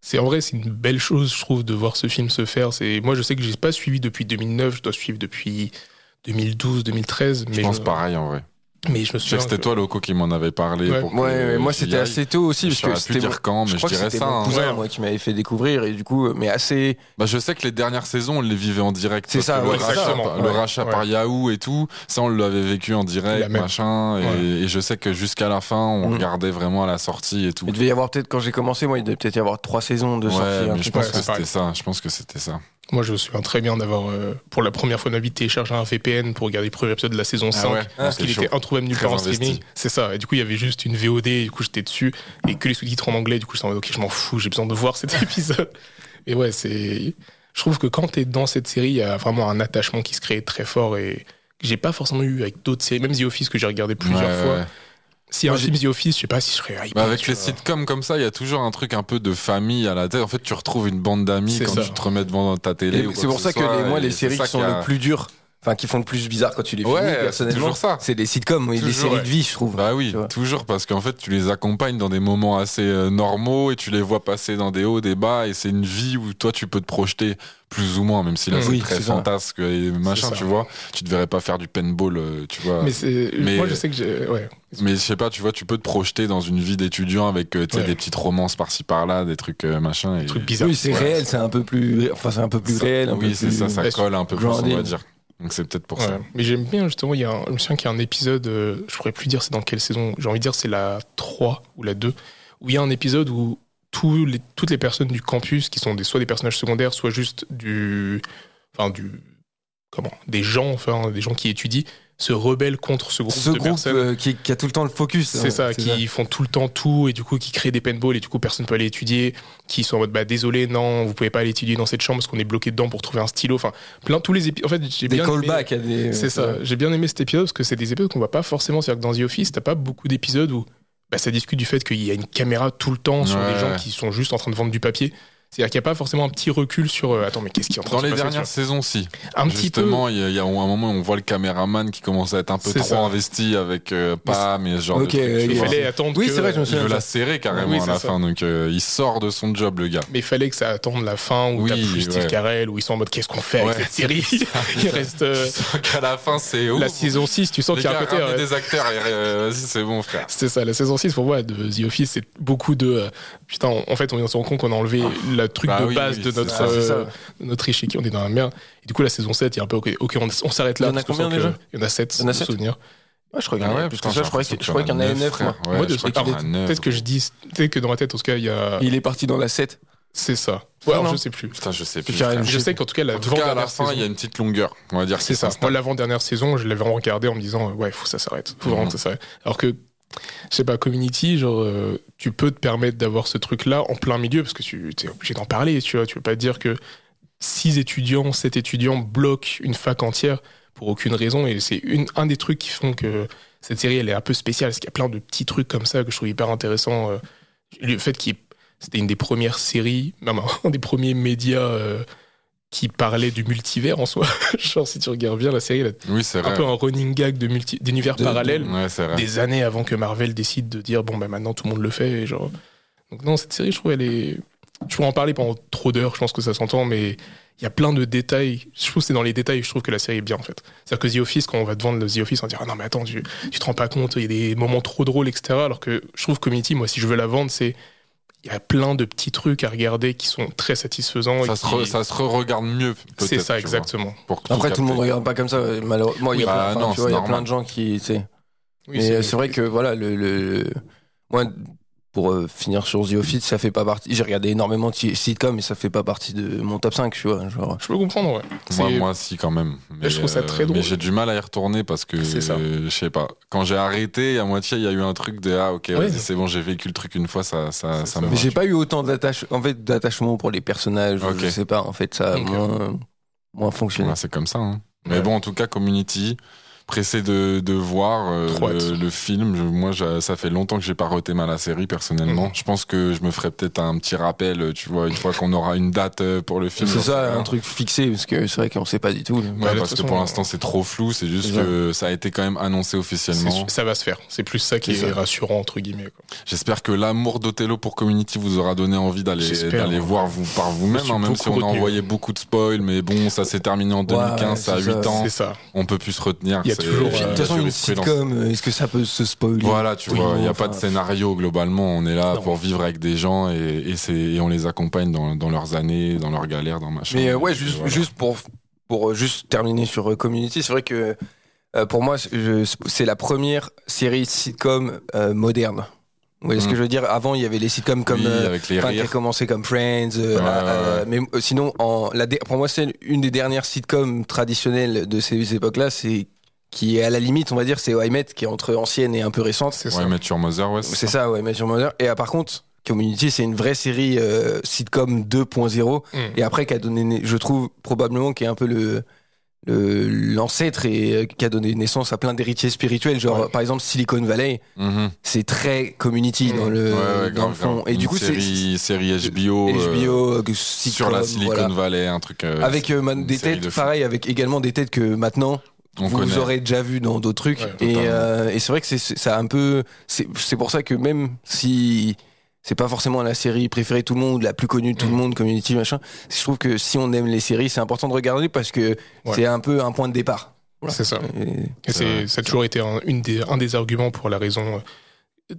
c'est en vrai, c'est une belle chose, je trouve, de voir ce film se faire. C'est, moi, je sais que j'ai pas suivi depuis 2009, je dois suivre depuis 2012, 2013, mais Je pense pareil en vrai. Mais je me Je souviens que c'était que- toi, Loco, qui m'en avait parlé. Ouais. pour que Ouais, ouais, moi c'était assez tôt aussi Je parce que plus c'était dire quand, mais je, crois que dirais ça. mon hein. cousin Ouais. moi qui m'avait fait découvrir et du coup mais assez Bah, je sais que les dernières saisons, on les vivait en direct. C'est ça, le rachat, exactement. le Ouais, rachat ouais. par Yahoo et tout, ça, on l'avait vécu en direct, machin. Et, Ouais. et je sais que jusqu'à la fin, on Mm. regardait vraiment à la sortie et tout. il devait y avoir peut-être quand j'ai commencé moi il devait peut-être y avoir trois saisons de sortie je pense que c'était ça. Je pense que c'était ça. Moi, je me souviens très bien d'avoir, euh, pour la première fois de ma vie, téléchargé un VPN pour regarder le premier épisode de la saison 5. Ah ouais, parce qu'il était introuvable nulle part en streaming. C'est ça. Et du coup, il y avait juste une VOD, et du coup, j'étais dessus, et que les sous-titres en anglais. Du coup, j'étais en mode, ok, je m'en fous, j'ai besoin de voir cet épisode. Et ouais, c'est. Je trouve que quand t'es dans cette série, il y a vraiment un attachement qui se crée très fort et que j'ai pas forcément eu avec d'autres séries, même The Office que j'ai regardé plusieurs Ouais, fois. ouais. A un film The Office, je sais pas si je serais hypé, Bah, avec les vois. sitcoms comme ça, il y a toujours un truc un peu de famille à la tête. En fait, tu retrouves une bande d'amis quand ça. tu te remets devant ta télé. C'est pour ce ça que soit, les, moi les séries qui sont a- le plus dures enfin qui font le plus bizarre quand tu les Ouais, finis c'est personnellement toujours ça. c'est les sitcoms et les Toujours, séries ouais. de vie je trouve Bah oui, toujours parce qu'en fait tu les accompagnes dans des moments assez euh, normaux et tu les vois passer dans des hauts, des bas et c'est une vie où toi tu peux te projeter plus ou moins, même si là c'est Oui, très c'est ça. fantasque et machin, tu vois. Tu te verrais pas faire du paintball, euh, tu vois. Mais Mais, c'est. Mais- Moi, je sais que j'ai. Ouais. je sais pas, tu vois, tu peux te projeter dans une vie d'étudiant avec euh, tu sais, Ouais. des petites romances par-ci par-là, des trucs euh, machin. Et... Des trucs bizarres. oui c'est Ouais. réel c'est un peu plus enfin c'est un peu plus Ça- réel un oui, peu c'est plus- ça, ça Ouais, colle un peu plus, on va dire. Donc c'est peut-être pour Ouais. ça. Mais j'aime bien justement, il y a un, je me souviens qu'il y a un épisode, euh, je pourrais plus dire c'est dans quelle saison, j'ai envie de dire c'est la 3 ou la 2, où il y a un épisode où tous les, toutes les personnes du campus, qui sont des, soit des personnages secondaires, soit juste du. Enfin, du. Comment Des gens, enfin, des gens qui étudient, se rebellent contre ce groupe ce de groupe personnes. euh, qui, qui a tout le temps le focus C'est hein, ça, qui font tout le temps tout et du coup qui créent des paintballs et du coup personne peut aller étudier, qui sont en mode bah désolé non vous pouvez pas aller étudier dans cette chambre parce qu'on est bloqué dedans pour trouver un stylo. Enfin plein tous les épisodes. En fait j'ai bien aimé- callbacks à des c'est ça. J'ai bien aimé cet épisode parce que c'est des épisodes qu'on voit pas forcément. C'est-à-dire que dans The Office, t'as pas beaucoup d'épisodes où bah, ça discute du fait qu'il y a une caméra tout le temps sur Ouais. des gens qui sont juste en train de vendre du papier. C'est-à-dire qu'il n'y a pas forcément un petit recul sur euh, attends mais qu'est-ce qui est en train Dans de se les passer, dernières saisons, si. un petit peu. Justement, il y, a- il y a un moment où on voit le caméraman qui commence à être un peu trop ça. investi avec euh, pas, mais ce genre Ok, de trucs, tu il Il vois. fallait attendre. Oui, c'est vrai, je me Il souviens veut de la serrer carrément Oui, à la ça. fin, donc euh, il sort de son job, le gars. Mais il fallait que ça attende la fin où Oui, t'as plus Steve ouais. Carell où ils sont en mode qu'est-ce qu'on fait avec cette série Il reste euh, qu'à la fin, c'est la saison 6, tu sens qu'il y a un côté. euh, des acteurs, et, euh, vas-y, c'est bon, frère. C'est ça, la saison 6 pour moi de The Office, c'est beaucoup de. euh, putain, on- en fait, on se rend compte qu'on a enlevé le truc Bah de oui, base oui, de notre, euh, notre échiquier, on est dans la merde. Et du coup, la saison 7, il y a un peu, ok, ok, on, on s'arrête là. Il y en a combien déjà Il y en a 7, Il y en a de sept souvenirs. Ouais, je crois qu'il y en Ah a ouais, putain, ça, je crois qu'il y en a l'impression neuf, moi. je crois alors. Peut-être que je dis, peut-être que dans ma tête, en tout cas, il y a. Il est parti dans la 7. C'est ça. Ouais, alors, non. je sais plus. Putain, je sais plus. Frère. Je sais qu'en tout cas, la En tout cas, à la avant-dernière fin, il y a saison- une petite longueur, on va dire. C'est ça. Moi, l'avant-dernière saison, je l'avais vraiment regardé en me disant, euh, ouais, faut que ça s'arrête. Faut vraiment Mhm. que ça s'arrête. Alors que, je sais pas, Community, genre, euh, tu peux te permettre d'avoir ce truc-là en plein milieu parce que tu es obligé d'en parler, tu vois. Tu pas dire que six étudiants, sept étudiants bloquent une fac entière pour aucune raison et c'est un des trucs qui font que cette série, elle est un peu spéciale parce qu'il y a plein de petits trucs comme ça que je trouve hyper intéressant. euh, le fait qu'il c'était une des premières séries, même un des premiers médias euh, qui parlait du multivers en soi. Genre, si tu regardes bien la série, Oui, c'est un vrai. peu un running gag de multi- d'univers De- parallèles, Ouais, des années avant que Marvel décide de dire bon, bah maintenant tout le monde le fait. Et genre... Donc, non, cette série, je trouve, elle est. Je pourrais en parler pendant trop d'heures, je pense que ça s'entend, mais il y a plein de détails. Je trouve que c'est dans les détails, je trouve que la série est bien en fait. C'est-à-dire que The Office, quand on va te vendre The Office, on va dire ah non, mais attends, tu, tu te rends pas compte, il y a des moments trop drôles, etc. Alors que je trouve Community, moi, si je veux la vendre, c'est il y a plein de petits trucs à regarder qui sont très satisfaisants. Ça, et se, qui- re- ça se re-regarde mieux. C'est ça, exactement. pour Après, tout le monde capter. regarde pas comme ça, malheureusement. il y a, Bah, enfin, il y a plein de gens qui, tu sais. Oui, Mais c'est- euh, c'est vrai que voilà, le, le- moi, pour euh, finir sur The Office, ça fait pas partie. J'ai regardé énormément de sitcoms, mais ça fait pas partie de mon top 5, tu vois. Genre. Je peux comprendre, ouais. Moi, moi, si, quand même. Mais, je trouve ça très drôle. Mais j'ai du mal à y retourner parce que, C'est ça. euh, je sais pas. Quand j'ai arrêté, à moitié, il y a eu un truc de ah, ok, Ouais. c'est bon, j'ai vécu le truc une fois, ça, ça, ça ça. me Mais j'ai pas eu autant d'attache, en fait, d'attachement pour les personnages. Ok. Je sais pas, en fait, ça a moins, moins fonctionné. Ouais, c'est comme ça. hein. Mais Ouais. bon, en tout cas, Community, pressé de, de voir euh, le, le film. Je- moi, ça fait longtemps que j'ai pas reté mal la série, personnellement. Mhm. Je pense que je me ferai peut-être un petit rappel, euh, tu vois, une fois qu'on aura une date euh, pour le film. C'est ça, un truc fixé, parce que c'est vrai qu'on sait pas du tout. Ouais, parce que pour l'instant, c'est trop flou. C'est juste que ça a été quand même annoncé officiellement. ça va se faire. C'est plus ça qui est rassurant, entre guillemets. J'espère que l'amour d'Othello pour Community vous aura donné envie d'aller d'aller voir vous par vous-même, hein, même si on a envoyé beaucoup de spoils, mais bon, ça s'est terminé en 2015, Ouais, ça a c'est 8 ça. ans, C'est ça. on peut plus se retenir. Il y a c'est- toujours, De a euh, toute façon, une sitcom, euh, est-ce que ça peut se spoiler Voilà, tu Oui, vois, il n'y a enfin, pas de scénario globalement, on est là Non. pour vivre avec des gens et, et, c'est- et on les accompagne dans, dans leurs années, dans leurs galères, dans machin. Mais euh, ouais, juste, voilà. juste pour, pour juste terminer sur Community, c'est vrai que euh, pour moi, c'est la première série sitcom euh, moderne. Vous voyez ce Mm. que je veux dire? Avant, il y avait les sitcoms comme. Oui, euh, avec les enfin, qui commencé comme Friends, euh, Ouais, euh, ouais, mais sinon, en, la, dé- pour moi, c'est une des dernières sitcoms traditionnelles de ces époques-là. C'est qui est à la limite, on va dire, c'est I Met, qui est entre ancienne et un peu récente. C'est ça. Mature Mother, ouais. C'est ça, ouais, Met Your Mother. Et euh, par contre, Community, c'est une vraie série euh, sitcom 2.0. Mm. Et après, qui a donné, je trouve probablement, qui est un peu le le- l'ancêtre et euh, qui a donné naissance à plein d'héritiers spirituels genre Ouais. par exemple Silicon Valley Mhm. c'est très community Mm. dans le Ouais, ouais, dans le fond grave. et du coup c'est série, série HBO, euh, HBO euh, sur la sitcom, Silicon voilà. Valley, un truc. euh, avec euh, man- des têtes de pareil avec également des têtes que maintenant on vous connaît. aurez déjà vu dans d'autres trucs Ouais, et, euh, et c'est vrai que c'est ça a un peu c'est pour ça que même si c'est pas forcément la série préférée de tout le monde la plus connue de tout le Mm. monde Community machin je trouve que si on aime les séries c'est important de regarder parce que Ouais. c'est un peu un point de départ Voilà. C'est ça. Et- vrai, ça a toujours été un, une des, un des arguments pour la raison euh,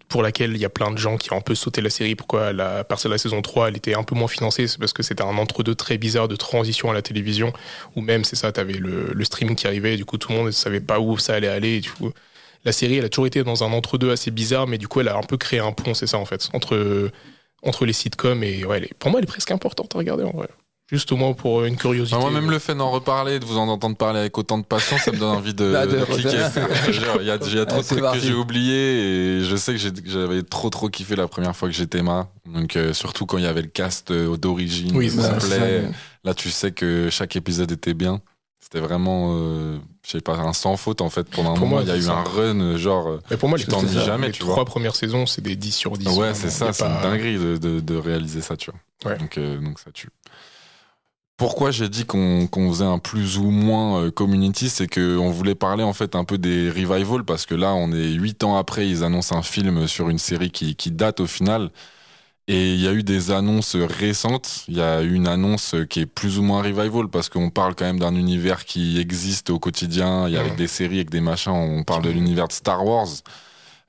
pour laquelle il y a plein de gens qui ont un peu sauté la série. Pourquoi la, à partir de la saison 3, elle était un peu moins financée? C'est parce que c'était un entre-deux très bizarre de transition à la télévision. Ou même, c'est ça, t'avais le, le streaming qui arrivait, et du coup, tout le monde ne savait pas où ça allait aller. La série, elle a toujours été dans un entre-deux assez bizarre, mais du coup, elle a un peu créé un pont, c'est ça, en fait, entre, les sitcoms. Et ouais, pour moi, elle est presque importante à regarder, en vrai. Juste au moins pour une curiosité. Enfin, moi, même le fait d'en reparler, de vous en entendre parler avec autant de passion, ça me donne envie de, Bah, de de cliquer. Je Il y a, il y a trop Ah, de trucs que j'ai oubliés et je sais que j'avais trop trop kiffé la première fois que j'étais ma. Donc euh, surtout quand il y avait le cast euh, d'origine Oui, Bah, Là, tu sais que chaque épisode était bien. C'était vraiment, euh, je sais pas, un sans faute en fait. Pendant un Pour moment, il y a eu ça. un run euh, genre. Mais pour moi, tu les, t'ennuies les jamais, tu trois vois. premières saisons, c'est des 10 sur 10. Ouais, vraiment. c'est ça, c'est pas- une dinguerie de, de, de réaliser ça, tu vois. Ouais. Donc, euh, donc ça tue. Pourquoi j'ai dit qu'on qu'on faisait un plus ou moins euh, community, c'est que on voulait parler en fait un peu des revivals parce que là, on est huit ans après, ils annoncent un film sur une série qui, qui date au final. Et il y a eu des annonces récentes. Il y a eu une annonce qui est plus ou moins revival parce qu'on parle quand même d'un univers qui existe au quotidien. Il y a avec des séries, avec des machins. On parle de l'univers de Star Wars.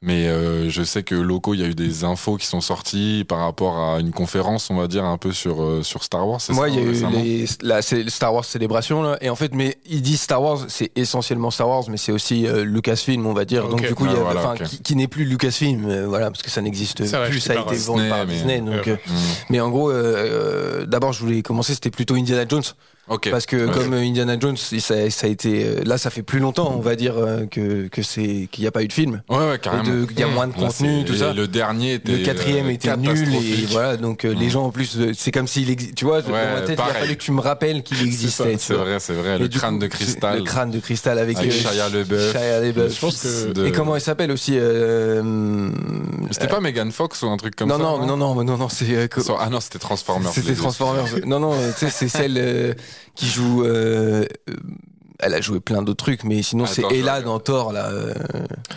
Mais euh, je sais que locaux, il y a eu des infos qui sont sorties par rapport à une conférence, on va dire, un peu sur, euh, sur Star Wars. Moi, il y a eu les, la Star Wars Célébration là, et en fait, mais ils disent Star Wars, c'est essentiellement Star Wars, mais c'est aussi euh, Lucasfilm, on va dire. Donc du coup, il y a, Ah, voilà, enfin, ok. qui, qui n'est plus Lucasfilm, euh, voilà, parce que ça n'existe plus, ça a été vendu par Disney, mais- Donc, euh, Mm. mais en gros, euh, euh, d'abord, je voulais commencer, c'était plutôt Indiana Jones, Ok. parce que Ouais. comme Indiana Jones, ça, ça a été, là, ça fait plus longtemps, on va dire euh, que que c'est qu'il n'y a pas eu de film, Ouais, ouais, carrément. qu'il y a moins de Là, contenu, c'est- tout ça. Le dernier était. Le quatrième euh, était nul et voilà donc euh, les Mm. gens en plus c'est comme s'il existe tu vois dans ma tête il a fallu que tu me rappelles qu'il existait tu C'est vrai, c'est vrai. Et Le crâne coup, de cristal. Le crâne de cristal avec, Avec euh, Shia. Shia. Je pense que- de- Et comment il s'appelle aussi euh, C'était pas Megan Fox ou un truc comme non, ça non, non, non, non, non, c'est. Ah non, c'était Transformers. C'était. Transformers. non, non, tu sais, c'est celle qui joue. Elle a joué plein d'autres trucs, mais sinon c'est Ella dans Thor là. euh,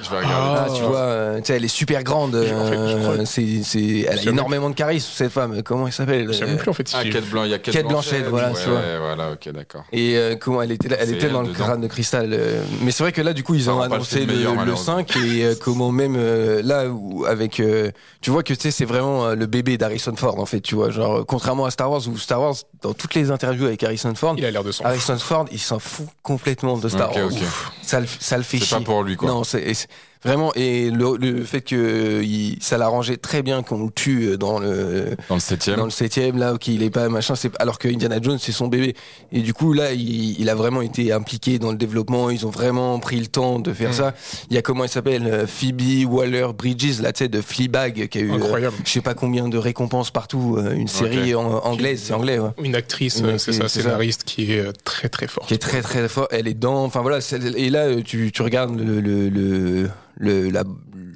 Je vais regarder. ah, tu vois, euh, tu sais, elle est super grande. en fait, je euh, crois- c'est, c'est, elle a énormément de charisme cette femme. Comment elle s'appelle Je sais même plus en fait Ah, Kate Blanc, il y a Kate, Kate Blanchett, voilà, voilà, ok, d'accord. Et euh, comment elle était, là- elle C'est était dans le crâne de cristal. mais c'est vrai que là, du coup, ils ont annoncé le, meilleur, le malheureusement. 5 et euh, comment même euh, là où avec, euh, tu vois que tu sais, c'est vraiment euh, le bébé d'Harrison Ford en fait. Tu vois, genre contrairement à Star Wars où Star Wars, dans toutes les interviews avec Harrison Ford, il a l'air de s'en Harrison Ford, il s'en fout complètement de Star Wars. ok. Ça le, ça le fait C'est chier. pas pour lui, quoi. Non, c'est c'est- vraiment et le, le fait que il, ça l'arrangeait très bien qu'on le tue euh, dans le Dans le septième. dans le septième là qu'il est pas machin c'est alors que Indiana Jones c'est son bébé et du coup là il, il a vraiment été impliqué dans le développement ils ont vraiment pris le temps de faire Mm. ça il y a comment il s'appelle euh, Phoebe Waller Bridges là tu sais de Fleabag qui a eu euh, je sais pas combien de récompenses partout euh, une série en- anglaise c'est anglais ouais Une actrice, Une c'est ça, c'est ça. scénariste qui est très très forte. qui est très très fort elle est dans enfin voilà et là tu, tu regardes le, le, le, le- la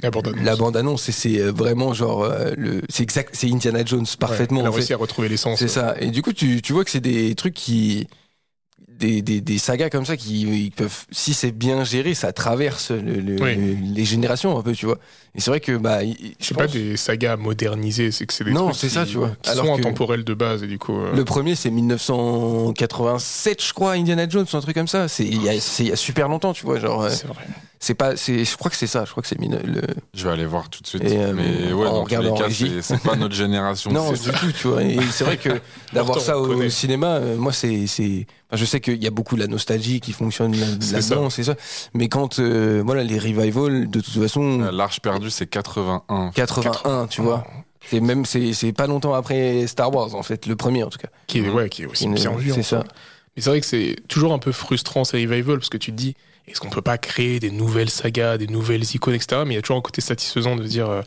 La bande-annonce. bande annonce et c'est euh, vraiment genre euh, le c'est exact c'est Indiana Jones parfaitement Ouais, elle a réussi à retrouver l'essence. C'est ça. Et du coup, tu, tu vois que c'est des trucs qui. Des, des, des sagas comme ça qui peuvent, si c'est bien géré, ça traverse le- le- Oui. le- les générations un peu, tu vois. Et c'est vrai que, bah, C'est pas des sagas modernisées, c'est que c'est des Non, trucs c'est qui- ça, tu vois. qui Alors sont intemporels de base et du coup. euh, le premier, c'est 1987, je crois, Indiana Jones, un truc comme ça. C'est il y a, y super longtemps, tu vois. Genre, euh, c'est vrai. c'est pas, c'est, je crois que c'est ça. Je crois que c'est mine- le. Je vais aller voir tout de suite. Et, euh, mais ouais, en dans tous les cas, c'est c'est pas notre génération. Non, c'est du tout, tu vois. Et c'est vrai que d'avoir Pourtant, ça au, cinéma, euh, moi, c'est, c'est, enfin, je sais qu'il y a beaucoup de la nostalgie qui fonctionne là-dedans, c'est ça. Mais quand, euh, voilà, les revivals, de toute façon, L'Arche perdue, c'est 81. 81, tu vois. C'est même, c'est, c'est pas longtemps après Star Wars, en fait, le premier, en tout cas. Qui est, ouais, qui est aussi bien vu. c'est en ça. Mais c'est vrai que c'est toujours un peu frustrant ces revivals parce que tu te dis est-ce qu'on peut pas créer des nouvelles sagas, des nouvelles icônes, etc. Mais il y a toujours un côté satisfaisant de dire. euh,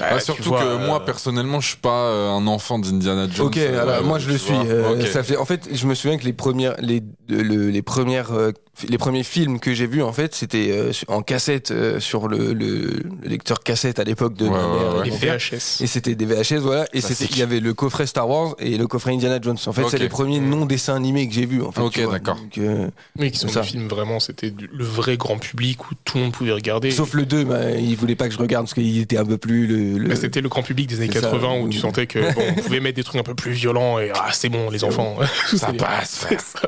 bah, Ah, tu surtout vois, que euh, moi, personnellement, je suis pas euh, un enfant d'Indiana Jones. Ok, euh, alors, moi je le suis. euh, ça fait, en fait, je me souviens que les premières, les, le- les premières, euh, les premiers films que j'ai vus, en fait, c'était euh, en cassette euh, sur le, le, le lecteur cassette à l'époque de Ouais, ma ouais, mère et ouais. les. VHS. Et c'était des VHS, voilà. Et c'était, il y avait le coffret Star Wars et le coffret Indiana Jones. En fait, c'est les premiers non dessins animés que j'ai vus. En fait, Ok, d'accord. Euh, Oui, qui sont ça. des films vraiment, c'était du- le vrai grand public où tout le monde pouvait regarder. Sauf le 2, bah, il voulait pas que je regarde parce qu'il était un peu plus le. le- Bah, c'était le grand public des années C'est ça, 80 où oui. tu sentais que bon, on pouvait mettre des trucs un peu plus violents et ah c'est bon les enfants. Ça passe, ça.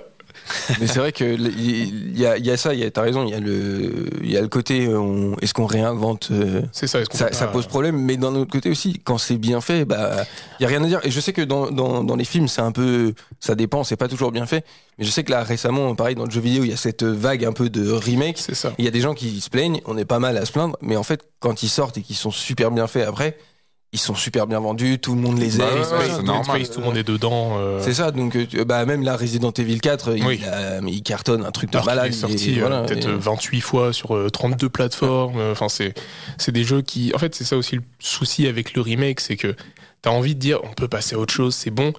Mais c'est vrai que il y a, il y a ça, il y a, t'as raison, il y a le, il y a le côté, euh, on- est-ce qu'on réinvente euh, C'est ça. ça, ça pose problème, mais d'un autre côté aussi, quand c'est bien fait, bah, il y a rien à dire. Et je sais que dans, dans, dans les films, c'est un peu, ça dépend, c'est pas toujours bien fait. Mais je sais que là, récemment, pareil, dans le jeu vidéo, il y a cette vague un peu de remake. C'est ça. Il y a des gens qui se plaignent, on est pas mal à se plaindre, mais en fait, quand ils sortent et qu'ils sont super bien faits après, ils sont super bien vendus, tout le monde les aime. Bah ouais, machin. ouais, Dead normal. Tout le monde est dedans. euh, C'est ça, donc euh, bah, même là, Resident Evil 4, il, Oui. a- mais il cartonne un truc de Alors malade. qu'il est sorti euh, voilà, peut-être et- euh, 28 fois sur euh, 32 plateformes. euh, Enfin, c'est c'est des jeux qui. En fait, c'est ça aussi le souci avec le remake, c'est que t'as envie de dire on peut passer à autre chose, c'est bon.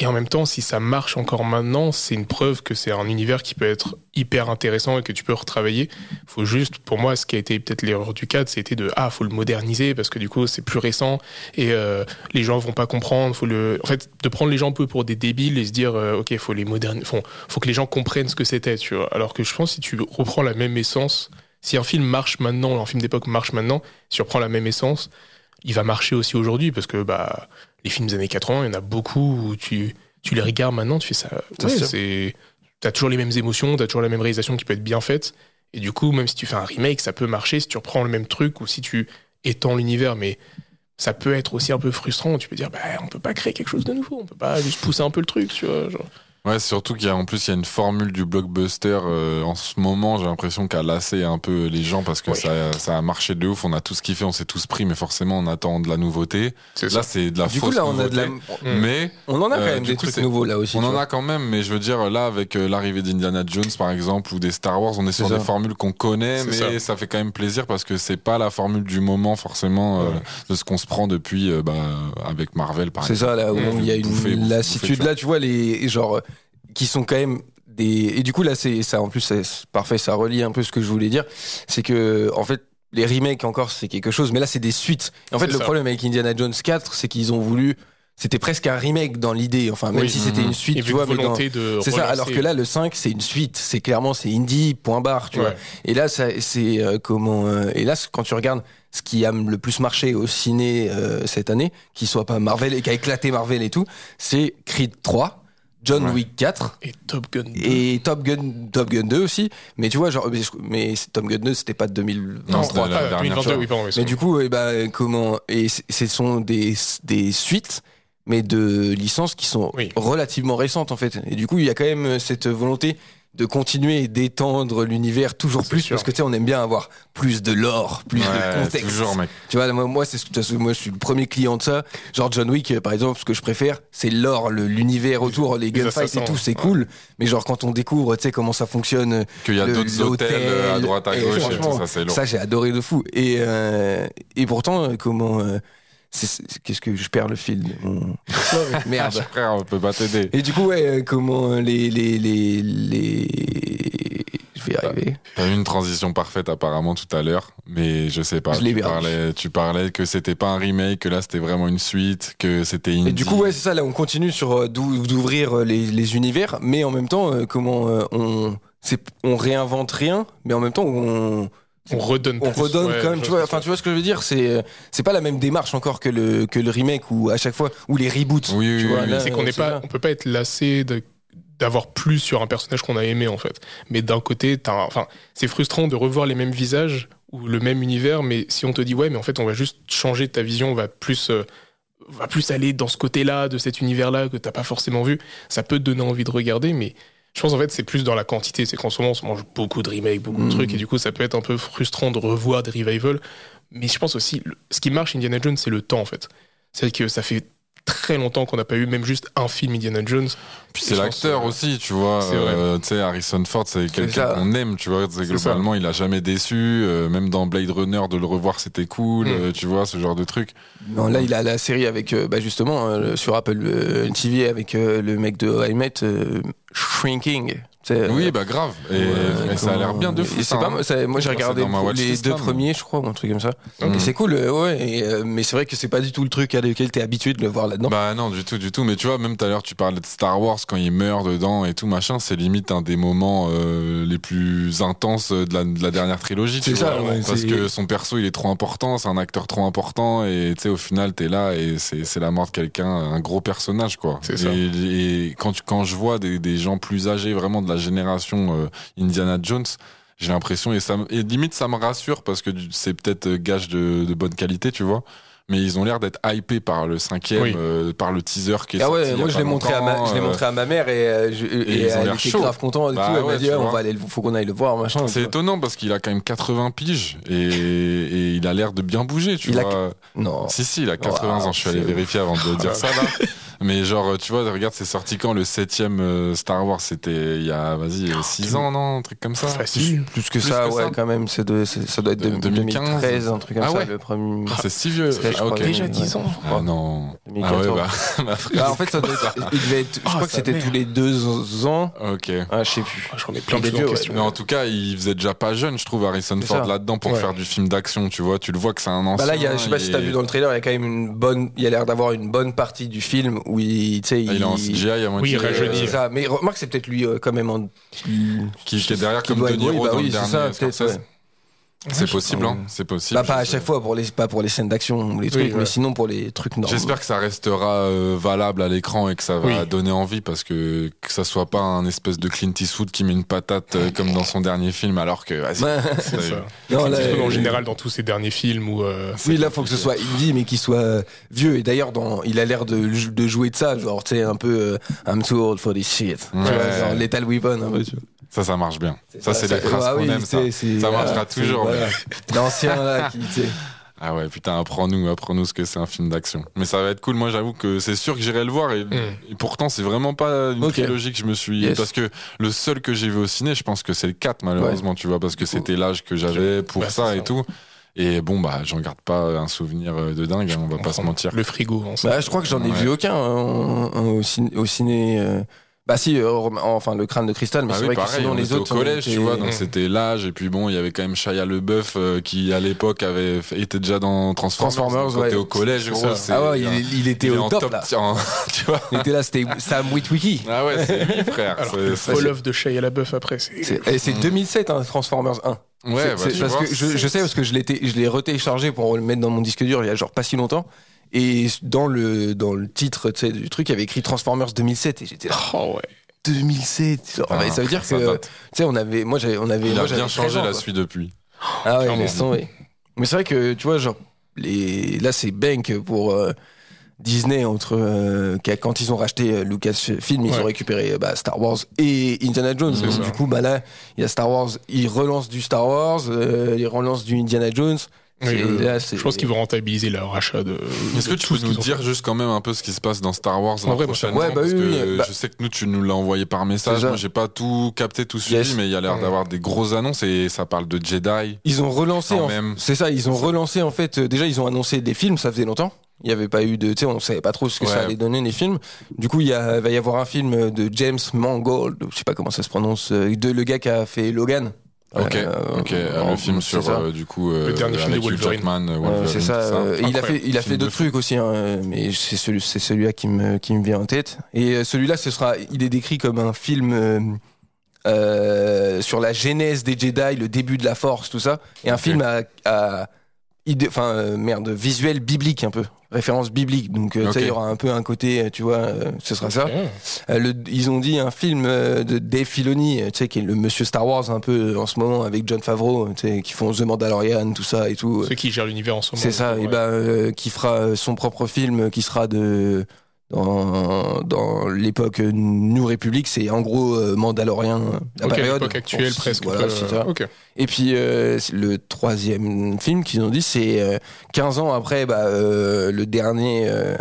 Et en même temps, si ça marche encore maintenant, c'est une preuve que c'est un univers qui peut être hyper intéressant et que tu peux retravailler. Faut juste, pour moi, ce qui a été peut-être l'erreur du cadre, c'était de ah, faut le moderniser parce que du coup, c'est plus récent et euh, les gens vont pas comprendre. Faut le, en fait, de prendre les gens un peu pour des débiles et se dire euh, ok, faut les moderniser. Faut, faut que les gens comprennent ce que c'était, tu vois. Alors que je pense si tu reprends la même essence, si un film marche maintenant, un film d'époque marche maintenant, si tu reprends la même essence, il va marcher aussi aujourd'hui parce que bah les films des années 80, il y en a beaucoup où tu, tu les regardes maintenant, tu fais ça. Ouais, c'est. T'as toujours les mêmes émotions, t'as toujours la même réalisation qui peut être bien faite. Et du coup, même si tu fais un remake, ça peut marcher si tu reprends le même truc ou si tu étends l'univers. Mais ça peut être aussi un peu frustrant. Tu peux dire, bah, on peut pas créer quelque chose de nouveau, on peut pas juste pousser un peu le truc, tu vois. genre. Ouais, surtout qu'il y a en plus il y a une formule du blockbuster euh, en ce moment. J'ai l'impression qu'elle a lassé un peu les gens parce que ça, ça a marché de ouf. On a tous kiffé, on s'est tous pris, mais forcément on attend de la nouveauté. C'est Là, c'est de la Du fausse coup, là, on a de la. Mais on en a quand Euh, même des coup, trucs c'est- nouveaux là aussi. on en vois. a quand même. Mais je veux dire, là, avec euh, l'arrivée d'Indiana Jones, par exemple, ou des Star Wars, on est sur C'est des ça. formules qu'on connaît, C'est mais ça. ça. fait quand même plaisir parce que c'est pas la formule du moment forcément euh, Ouais. de ce qu'on se prend depuis euh, bah, avec Marvel, par C'est exemple. ça, là où il y a une lassitude. Là, tu vois, les genre qui sont quand même des. Et du coup, là, c'est ça. En plus, c'est parfait. Ça relie un peu ce que je voulais dire. C'est que, en fait, les remakes encore, c'est quelque chose, mais là, c'est des suites. Et en fait, le ça. problème avec Indiana Jones 4, c'est qu'ils ont voulu. c'était presque un remake dans l'idée. Enfin, même Oui. si c'était Mhm. une suite, tu vois. mais dans- C'est ça. Alors que là, le 5, c'est une suite. C'est clairement, c'est indie. Point barre. Tu vois. Et là, ça, c'est euh, comment euh, Et là, quand tu regardes ce qui a le plus marché au ciné euh, cette année, qui soit pas Marvel et qui a éclaté Marvel et tout, c'est Creed 3, John Ouais. Wick 4 Et Top Gun. 2. et Top Gun, Top Gun 2 aussi. Mais tu vois, genre, mais, mais Top Gun 2, c'était pas de 2023. Non, la Ah, dernière 2022, fois. oui, pardon, Mais excuse-moi. du coup, eh ben, comment et ce sont des, des suites, mais de licences qui sont Oui. relativement récentes en fait. Et du coup, il y a quand même cette volonté de continuer d'étendre l'univers toujours plus sûr. parce que tu sais, on aime bien avoir plus de lore, plus de contexte. toujours, mec. Tu vois, moi, moi, c'est moi, je suis le premier client de ça. Genre John Wick, par exemple, ce que je préfère, c'est l'or, l'univers autour, les gunfights et tout, c'est ouais. cool. Mais genre quand on découvre, tu sais, comment ça fonctionne, Qu'il y a d'autres hôtels euh, à droite, à gauche, et tout ça, c'est ça, j'ai adoré de fou. Et, euh, et pourtant, euh, comment. euh, Qu'est-ce que je perds le fil Merde. Frère, on peut pas t'aider. Et du coup, ouais, euh, comment euh, les. les, les, les... Je vais y arriver. T'as eu une transition parfaite apparemment tout à l'heure, mais je sais pas. Je tu, parlais, tu parlais que c'était pas un remake, que là c'était vraiment une suite, que c'était indie. Et du coup, ouais, c'est ça. Là, on continue sur euh, d'ou- d'ouvrir les, les univers, mais en même temps, comment on. On réinvente rien, mais en même temps, on, On redonne on plus, redonne ouais, quand même, tu vois vois. ce que Enfin, tu vois ce que je veux dire C'est euh, c'est pas la même démarche encore que le que le remake ou à chaque fois ou les reboots. Oui, oui, oui, là, c'est qu'on euh, n'est pas, on peut pas être lassé de d'avoir plus sur un personnage qu'on a aimé en fait. Mais d'un côté, enfin, c'est frustrant de revoir les mêmes visages ou le même univers, mais si on te dit ouais, mais en fait, on va juste changer ta vision, on va plus, euh, va plus aller dans ce côté-là de cet univers-là que t'as pas forcément vu, ça peut te donner envie de regarder, mais je pense en fait c'est plus dans la quantité, c'est qu'en ce moment on se mange beaucoup de remakes, beaucoup de trucs, et du coup ça peut être un peu frustrant de revoir des revivals. Mais je pense aussi, le- ce qui marche Indiana Jones, c'est le temps en fait. C'est que ça fait très longtemps qu'on n'a pas eu même juste un film Indiana Jones. Puis c'est l'acteur aussi, tu vois. euh, tu sais, Harrison Ford, c'est quelqu'un qu'on aime, tu vois. Globalement, il a jamais déçu. euh, même dans Blade Runner, de le revoir, c'était cool. Mm. euh, tu vois, ce genre de truc. Non, là, il a la série avec, euh, bah, justement, euh, sur Apple euh, TV avec euh, le mec de I Met, euh, Shrinking. Oui, euh, bah grave. Et, ouais, et ça a l'air bien de fou. ça, pas hein. ça- moi, j'ai regardé les deux mais- premiers, je crois, ou un truc comme ça. Et c'est cool, euh, ouais. et, euh, mais c'est vrai que c'est pas du tout le truc à lequel t'es habitué de le voir là-dedans. Bah non, du tout, du tout. Mais tu vois, même tout à l'heure, tu parlais de Star Wars quand il meurt dedans et tout machin. C'est limite un des moments euh, les plus intenses de la, de la dernière trilogie. C'est ça, vois. ouais, parce que son perso, il est trop important. C'est un acteur trop important. Et tu sais, au final, t'es là et c'est c'est la mort de quelqu'un, un gros personnage, quoi. C'est et, ça. et quand, tu, quand je vois des, des gens plus âgés, vraiment de la génération euh, Indiana Jones, j'ai l'impression et limite ça me rassure parce que c'est peut-être gage de, de bonne qualité, tu vois. Mais ils ont l'air d'être hypés par le cinquième, Oui. euh, par le teaser qui est Ah sorti ouais, moi je l'ai montré à ma, longtemps, je l'ai euh, montré à ma mère et, euh, je- et ils ont elle l'air était chauds. grave contente et Bah tout. Elle ouais, m'a dit, ah, on va aller, le- faut qu'on aille le voir, machin. C'est étonnant parce qu'il a quand même 80 piges et, et il a l'air de bien bouger, tu Il a- vois. Non. Si, si, il a 80 Wow, ans. Je suis allé vérifier avant de dire ça, là. Mais genre, tu vois, regarde, c'est sorti quand le septième euh, Star Wars? C'était il y a, vas-y, 6 ans, non? Un truc comme ça Facile. Plus que Plus ça, que ouais, ça quand même. c'est de- ça doit être De- de, 2015. 2013, un truc comme Ah ça, ouais. le premier. Ah, C'est si vieux. Je Ah, crois, Déjà ouais. 10 ans. Ah non. Ah 2014. ouais, bah, bah, frère. Bah, en fait, ça doit être- il devait être, je Ah, crois que c'était tous les deux ans. Ok. Ah, je sais plus. Ah, J'en ai plein de vieux. Mais en tout cas, il faisait déjà pas jeune, je trouve, Harrison Ford là-dedans pour Ouais. faire du film d'action, tu vois. Tu le vois que c'est un ancien. Bah là, il y a, je sais pas si t'as vu dans le trailer, il y a quand même une bonne, il y a l'air d'avoir une bonne partie du film où il, tu sais, Ah, il est en CGI à moitié. Oui, il euh, rajeunit. ça. Mais remarque, c'est peut-être lui euh, quand même en. Qui, est derrière qui comme doit De être- Niro oui, bah dans le dernier ouais. C'est possible, hein. C'est possible. Bah, pas à sais. chaque fois pour les, pas pour les scènes d'action ou les trucs, Oui, ouais. mais sinon pour les trucs normaux. J'espère que ça restera euh, valable à l'écran et que ça va Oui. donner envie parce que que ça soit pas un espèce de Clint Eastwood qui met une patate euh, comme dans son dernier film alors que vas-y. Ça. Non, Clint là, Eastwood, en euh, général, dans tous ses derniers films où. euh, Oui, là, faut que ce soit indie, mais qu'il soit vieux. Et d'ailleurs, dans, il a l'air de, de jouer de ça, genre, tu sais, un peu, euh, I'm too old for this shit. Tu Ouais. vois, genre, Lethal Weapon, un peu, tu vois. Ça, ça marche bien. Ça, c'est des phrases ah qu'on oui, aime. Ça. Ça marchera c'est- toujours. voilà. L'ancien, là, qui, tu sais. Ah ouais, putain, apprends-nous, apprends-nous ce que c'est un film d'action. Mais ça va être cool. Moi, j'avoue que c'est sûr que j'irai le voir et, Mm. et pourtant, c'est vraiment pas une Ok. trilogie que je me suis. Yes. Parce que le seul que j'ai vu au ciné, je pense que c'est le 4, malheureusement, tu vois, parce que c'était l'âge que j'avais pour Bah, ça, et ça. tout. Et bon, bah, j'en garde pas un souvenir euh, de dingue, hein, on va pas se mentir. Le frigo, en Bah, je crois que j'en ai Ouais. vu aucun hein, ciné, au ciné, euh, Bah si, euh, enfin le crâne de cristal, mais Ah c'est oui, vrai pareil, que sinon on les était autres au collège, tu vois, donc Mm. c'était l'âge. Et puis bon, il y avait quand même Shia LeBeuf euh, qui à l'époque avait était déjà dans Transformers. Transformers, donc quand ouais. t'es au collège, gros, Ah ouais, il, il était il au top, top, là. tiens, tu vois. Il était là, c'était Sam Witwicky. Ah ouais, c'est lui, frère. Alors le fall-off de Shia LaBeouf après, c'est. C'est et c'est 2007, hein, Transformers 1. Ouais, C'est- bah, parce vois, que je, je sais parce que je l'ai je l'ai retéléchargé pour le mettre dans mon disque dur il y a genre pas si longtemps. Et dans le dans le titre du truc, il y avait écrit Transformers 2007 et j'étais là Oh ouais. 2007. Genre, Ah, ça veut dire que tu sais on avait moi j'avais on avait Il a bien 13 changé ans, la suite depuis. Ah ouais, Clairement. laisse tomber. Mais c'est vrai que tu vois genre les là c'est Bank pour euh, Disney entre euh, quand ils ont racheté euh, Lucasfilm, ils Ouais. ont récupéré bah, Star Wars et Indiana Jones. C'est Donc, ça. du coup, bah là, il y a Star Wars, ils relancent du Star Wars, euh, ils relancent du Indiana Jones. Oui, là, je pense qu'ils vont rentabiliser leur achat de. Est-ce que tu peux nous dire juste quand même un peu ce qui se passe dans Star Wars En la vrai, moi, prochaine ça- ouais, bah parce oui, que oui, bah- je sais que nous tu nous l'as envoyé par message. Moi j'ai pas tout capté, tout suivi, Yes. mais il y a l'air d'avoir des grosses annonces et ça parle de Jedi. Ils ont relancé, Quand en- même. c'est ça, ils ont relancé en fait. euh, déjà, ils ont annoncé des films, ça faisait longtemps. Il n'y avait pas eu de, tu sais, on savait pas trop ce que ça allait donner les films. Du coup, il y a, va y avoir un film de James Mangold, je sais pas comment ça se prononce, euh, de le gars qui a fait Logan. Ok, Euh, ok. euh, le film sur euh, du coup euh, Le dernier film de Wolverine. Jackman, euh, Wolverine, c'est ça. euh, il a fait, il a Film fait d'autres trucs aussi, hein, mais c'est celui, c'est celui-là qui me, qui me vient en tête. Et euh, celui-là, ce sera, il est décrit comme un film euh, euh, sur la genèse des Jedi, le début de la Force, tout ça, et un film à, à enfin euh, merde, visuel biblique un peu, référence biblique. Donc euh, tu sais, Ok. il y aura un peu un côté, euh, tu vois, euh, ce sera ça. Le- ils ont dit un film de Dave Filoni, tu sais, qui est le monsieur Star Wars un peu en ce moment avec John Favreau, tu sais, qui font The Mandalorian, tout ça et tout. Ceux qui gèrent l'univers en ce moment. C'est ça, ouais. et ben euh, qui fera son propre film, qui sera de dans, dans l'époque New Republic, c'est en gros euh, Mandalorian, euh, la Ok, période. l'époque actuelle presque. Voilà, euh. Et puis euh, le troisième film qu'ils ont dit, c'est euh, 15 ans après bah, le dernier. euh,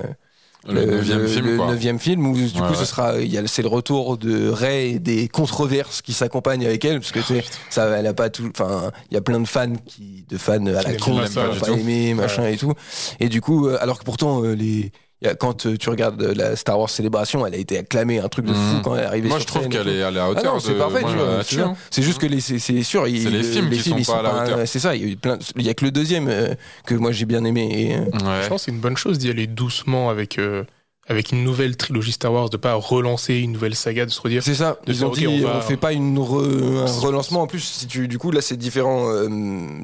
Le neuvième film, le quoi. neuvième film où du Ouais, coup ce sera c'est le retour de Rey et des controverses qui s'accompagnent avec elle parce que sais, ça elle a pas tout enfin il y a plein de fans qui de fans à la con qui n'ont pas aimé machin et tout et du coup alors que pourtant les quand euh, tu regardes euh, la Star Wars Célébration, elle a été acclamée, un truc de fou Mhm. quand elle est arrivée Moi sur je trouve qu'elle est, à Ah hauteur non, c'est de- parfait, moi, tu vois, là-dessus, c'est hein. Juste que les, c'est, c'est sûr, il- C'est les le- films qui sont ils pas à la hauteur. C'est ça, il y a eu plein, il y a que le deuxième euh, que moi j'ai bien aimé. Et, euh, Ouais. Je pense que c'est une bonne chose d'y aller doucement avec, euh, avec une nouvelle trilogie Star Wars, de pas relancer une nouvelle saga, de se redire. C'est ça. de Ils ont dit, on on, va- fait pas une re- un relancement. En plus, si tu, du coup, là, c'est différents, euh,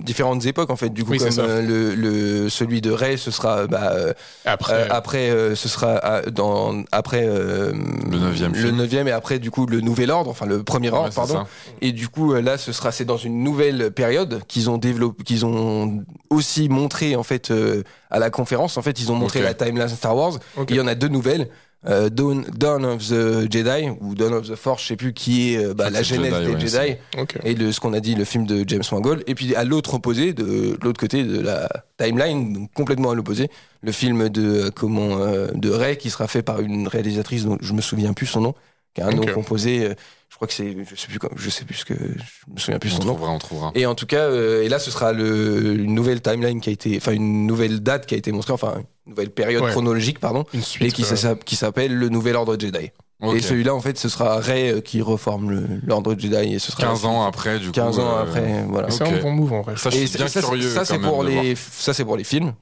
différentes époques en fait. Du coup, Oui, comme euh, le, le celui de Rey, ce sera bah, euh, Après, euh, après, euh, ce sera euh, dans après euh, Le neuvième le neuvième et après du coup le nouvel ordre, enfin le premier ordre, Ouais, pardon. ça. Et du coup, là, ce sera, c'est dans une nouvelle période qu'ils ont développé, qu'ils ont aussi montré en fait euh, à la conférence. En fait, ils ont montré la timeline Star Wars. Il y en a deux nouvelles. Euh, Dawn, Dawn of the Jedi ou Dawn of the Force, je sais plus qui est euh, bah, la genèse Jedi, des ouais, Jedi et de ce qu'on a dit le film de James Mangold et puis à l'autre opposé de l'autre côté de la timeline donc complètement à l'opposé le film de euh, comment euh, de Ray qui sera fait par une réalisatrice dont je me souviens plus son nom qui a un nom composé euh, je crois que c'est je sais plus comme je sais plus ce que je me souviens plus On son nom trouvera, on trouvera. et en tout cas, euh, et là, ce sera le, une nouvelle timeline qui a été, enfin une nouvelle date qui a été montrée, enfin une nouvelle période Ouais. chronologique, pardon, Une et qui, euh, qui s'appelle le Nouvel Ordre Jedi. Et celui-là, en fait, ce sera Rey euh, qui reforme le- l'Ordre Jedi et ce sera 15 ans après, du coup. 15 ans euh, après, voilà. C'est un bon move en vrai. Ça, je Et suis bien ça, c'est- curieux. ça, c'est quand même pour les, ça c'est pour les films.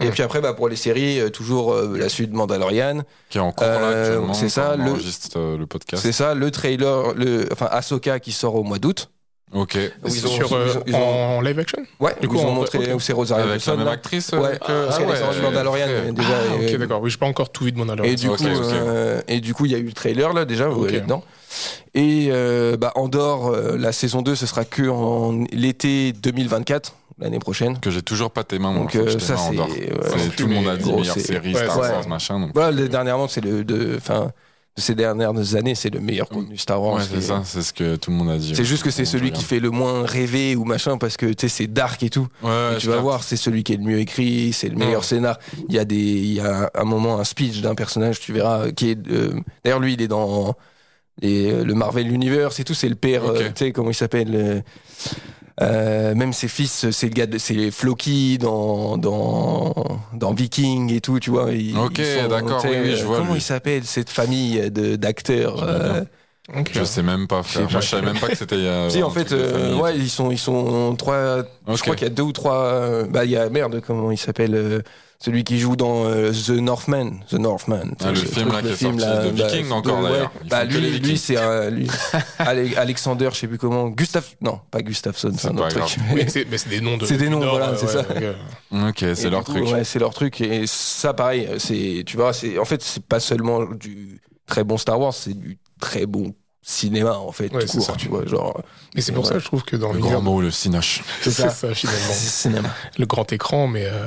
Et puis après, bah, pour les séries, euh, toujours euh, la suite de Mandalorian. Qui est en cours là Euh, actuellement. c'est ça, le- euh, podcast. C'est ça, le trailer, le, enfin Ahsoka qui sort au mois d'août. Ok. Ils ont- Sur, euh, ils ont- ils ont- en live action? Ouais, Du coup, ils ont montré où c'est Rosario Avec la même là. actrice Ouais, euh, ah ouais, Mandalorian ok. euh, déjà. Ah, et- ok, d'accord. Oui, j'ai pas encore tout vu de Mandalorian. Et du, coup, et du coup, il y a eu le trailer là déjà, vous Ok. allez dedans. Et euh, bah, Andorre, euh, la saison 2, ce sera que en l'été 2024, l'année prochaine. Que j'ai toujours pas tes mains. Donc euh, ça, c'est. ouais, Tout le monde a dit meilleure série Star ouais. Wars, machin. donc- Voilà, le- dernièrement, c'est le. De, enfin, de ces dernières années, c'est le meilleur contenu Star Wars. C'est est- ça, c'est ce que tout le monde a dit. C'est juste que c'est celui qui fait le moins rêver ou machin parce que tu sais c'est dark et tout. Ouais, Et ouais, tu vas voir, c'est celui qui est le mieux écrit, c'est le meilleur Ouais. scénar. Il y a des, il y a un moment un speech d'un personnage, tu verras, qui est. euh, D'ailleurs, lui, il est dans les, le Marvel Universe et tout. C'est le père, euh, tu sais comment il s'appelle. euh, Euh, même ses fils, c'est le gars, de- c'est Floki dans, dans dans Viking et tout, tu vois. ils- Ok, d'accord, tu sais, oui, oui, je vois, Comment lui. il s'appelle cette famille de d'acteurs Je euh, sais même pas, Je frère. Moi, je savais même pas que c'était. euh, Si en fait, euh, ouais, ils sont ils sont trois. Je crois qu'il y a deux ou trois. euh, bah il y a merde, comment il s'appelle euh, celui qui joue dans euh, The Northman, The Northman. Ah, le film, truc, là, qui est sorti de Viking encore, d'ailleurs. Ils Bah lui, lui c'est Ale- Alexander, je sais plus comment, Gustave, non pas Gustafsson, c'est un autre truc. Oui, mais c'est des noms de. C'est des noms, Nord, voilà, euh, c'est ouais, ça. ok. Et c'est leur coup, truc. Ouais, c'est leur truc. Et ça, pareil, c'est, tu vois, c'est, en fait, c'est pas seulement du très bon Star Wars, c'est du très bon cinéma, en fait, Ouais, tout court, ça. tu vois, genre, Mais c'est pour Ouais. ça que je trouve que dans Le grand mot, le cinoche. c'est ça. ça, finalement. C'est cinéma. le grand écran, mais euh,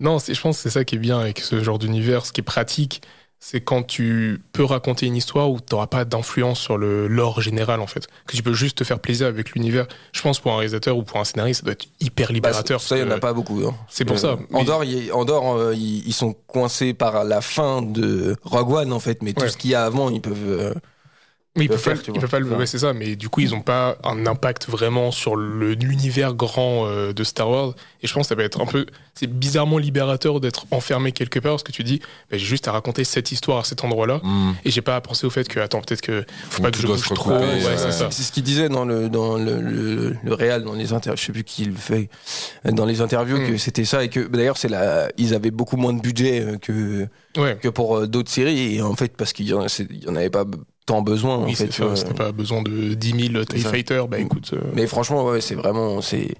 non, c'est- je pense que c'est ça qui est bien avec ce genre d'univers. Ce qui est pratique, c'est quand tu peux raconter une histoire où tu n'auras pas d'influence sur le lore général, en fait. Que tu peux juste te faire plaisir avec l'univers. Je pense pour un réalisateur ou pour un scénariste, ça doit être hyper Bah, libérateur. ça, il y en a que- pas beaucoup. hein. C'est pour Euh, ça. Mais- Andorre, il- Andorre, euh, ils, ils sont coincés par la fin de Rogue One, en fait, mais tout Ouais. ce qu'il y a avant, ils peuvent. euh, Oui, peuvent pas, faire, tu vois. pas le. Ouais. Ouais, c'est ça. Mais du coup, ils ont pas un impact vraiment sur le- l'univers grand euh, de Star Wars. Et je pense que ça va être un peu. C'est bizarrement libérateur d'être enfermé quelque part parce que tu dis, bah, j'ai juste à raconter cette histoire à cet endroit-là. Hmm. Et j'ai pas à penser au fait que, attends, peut-être que faut pas que je bouge trop. recouper, Ouais, ouais. c'est ce qu'il disait dans le dans le, le, le réal, dans les interviews, je sais plus qui le fait, dans les interviews Mm. que c'était ça et que bah, d'ailleurs c'est la, ils avaient beaucoup moins de budget euh, que Ouais. que pour euh, d'autres séries et en fait parce qu'il y en, il y en avait pas tant besoin en Oui, fait. ça. vois. Si t'as pas besoin de 10 000 TIE C'est ça. Fighter, bah écoute. euh, Mais franchement, ouais, c'est vraiment c'est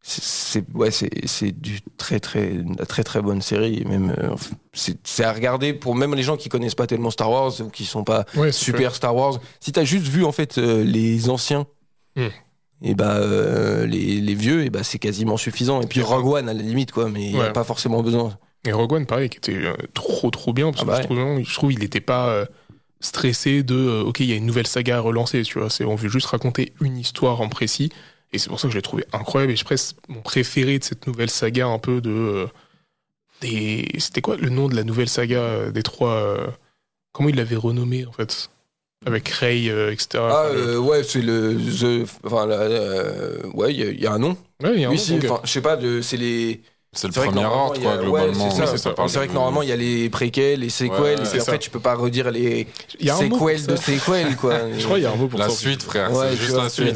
c'est c'est- ouais c'est c'est du très très très très bonne série même euh, c'est à regarder pour même les gens qui connaissent pas tellement Star Wars ou qui sont pas ouais, super Star Wars. Si t'as juste vu en fait euh, les anciens, Hmm. et bah euh, les, les vieux, et bah c'est quasiment suffisant. Et puis. Rogue One à la limite quoi, mais il y a Ouais. pas forcément besoin. Et Rogue One, pareil, qui était euh, trop trop bien, parce Ah que bah je, trouve, je trouve il n'était pas euh, stressé de euh, ok, il y a une nouvelle saga à relancer, tu vois. C'est on veut juste raconter une histoire en précis, et c'est pour ça que je l'ai trouvé incroyable. Et je presque mon préféré de cette nouvelle saga, un peu de euh, des. C'était quoi le nom de la nouvelle saga euh, des trois euh, Comment il l'avait renommé en fait? Avec euh, etc. Ah euh, ouais, c'est le the, enfin la- euh, ouais, il y, a- il y a un nom. Ouais, il y a un Oui, nom, enfin, je sais pas, c'est les. C'est le premier ordre, a- quoi, ouais, globalement. c'est. Oui, ça. vrai que normalement il y a les préquels, les séquels, Ouais, et après ça. tu peux pas redire les a séquels de ça. séquels quoi. Je crois qu'il y a un mot pour La ça. suite, frère, Ouais, c'est juste vois, la suite. La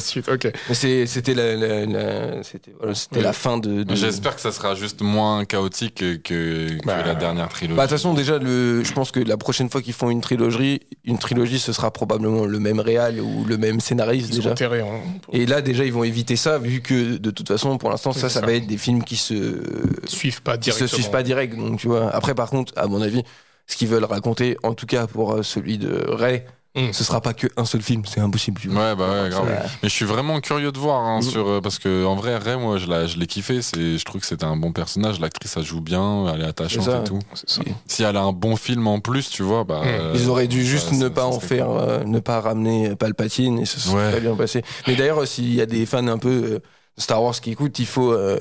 c'était la, la- la- c'était voilà, c'était Ouais. la fin de. de- J'espère que ça sera juste moins chaotique que, que, que Bah, la dernière trilogie. Bah, de toute façon, déjà, le, je pense que la prochaine fois qu'ils font une trilogie, une trilogie, ce sera probablement le même réal ou le même scénariste Ils déjà. hein. Et là, déjà, ils vont éviter ça, vu que de toute façon, pour l'instant, ça, ça, va être des films qui se, suivent pas se suivent pas direct. Donc, tu vois. Après, par contre, à mon avis, ce qu'ils veulent raconter, en tout cas pour euh, celui de Ray, Mm. ce sera pas que un seul film, c'est impossible. Tu vois. Ouais, bah ouais, grave. Ouais. Mais je suis vraiment curieux de voir, hein, Mm. sur, euh, parce que en vrai, Ray, moi, je l'ai je l'ai kiffé. C'est, je trouve que c'était un bon personnage. L'actrice, elle joue bien, elle est attachante ça. et tout. Ça. Si elle a un bon film en plus, tu vois, bah. Mm. euh, Ils auraient dû juste ça- ne pas ça en faire, cool. euh, ne pas ramener Palpatine et ce serait Ouais. bien passé. Mais d'ailleurs, s'il y a des fans un peu euh, Star Wars qui écoutent, il faut, euh,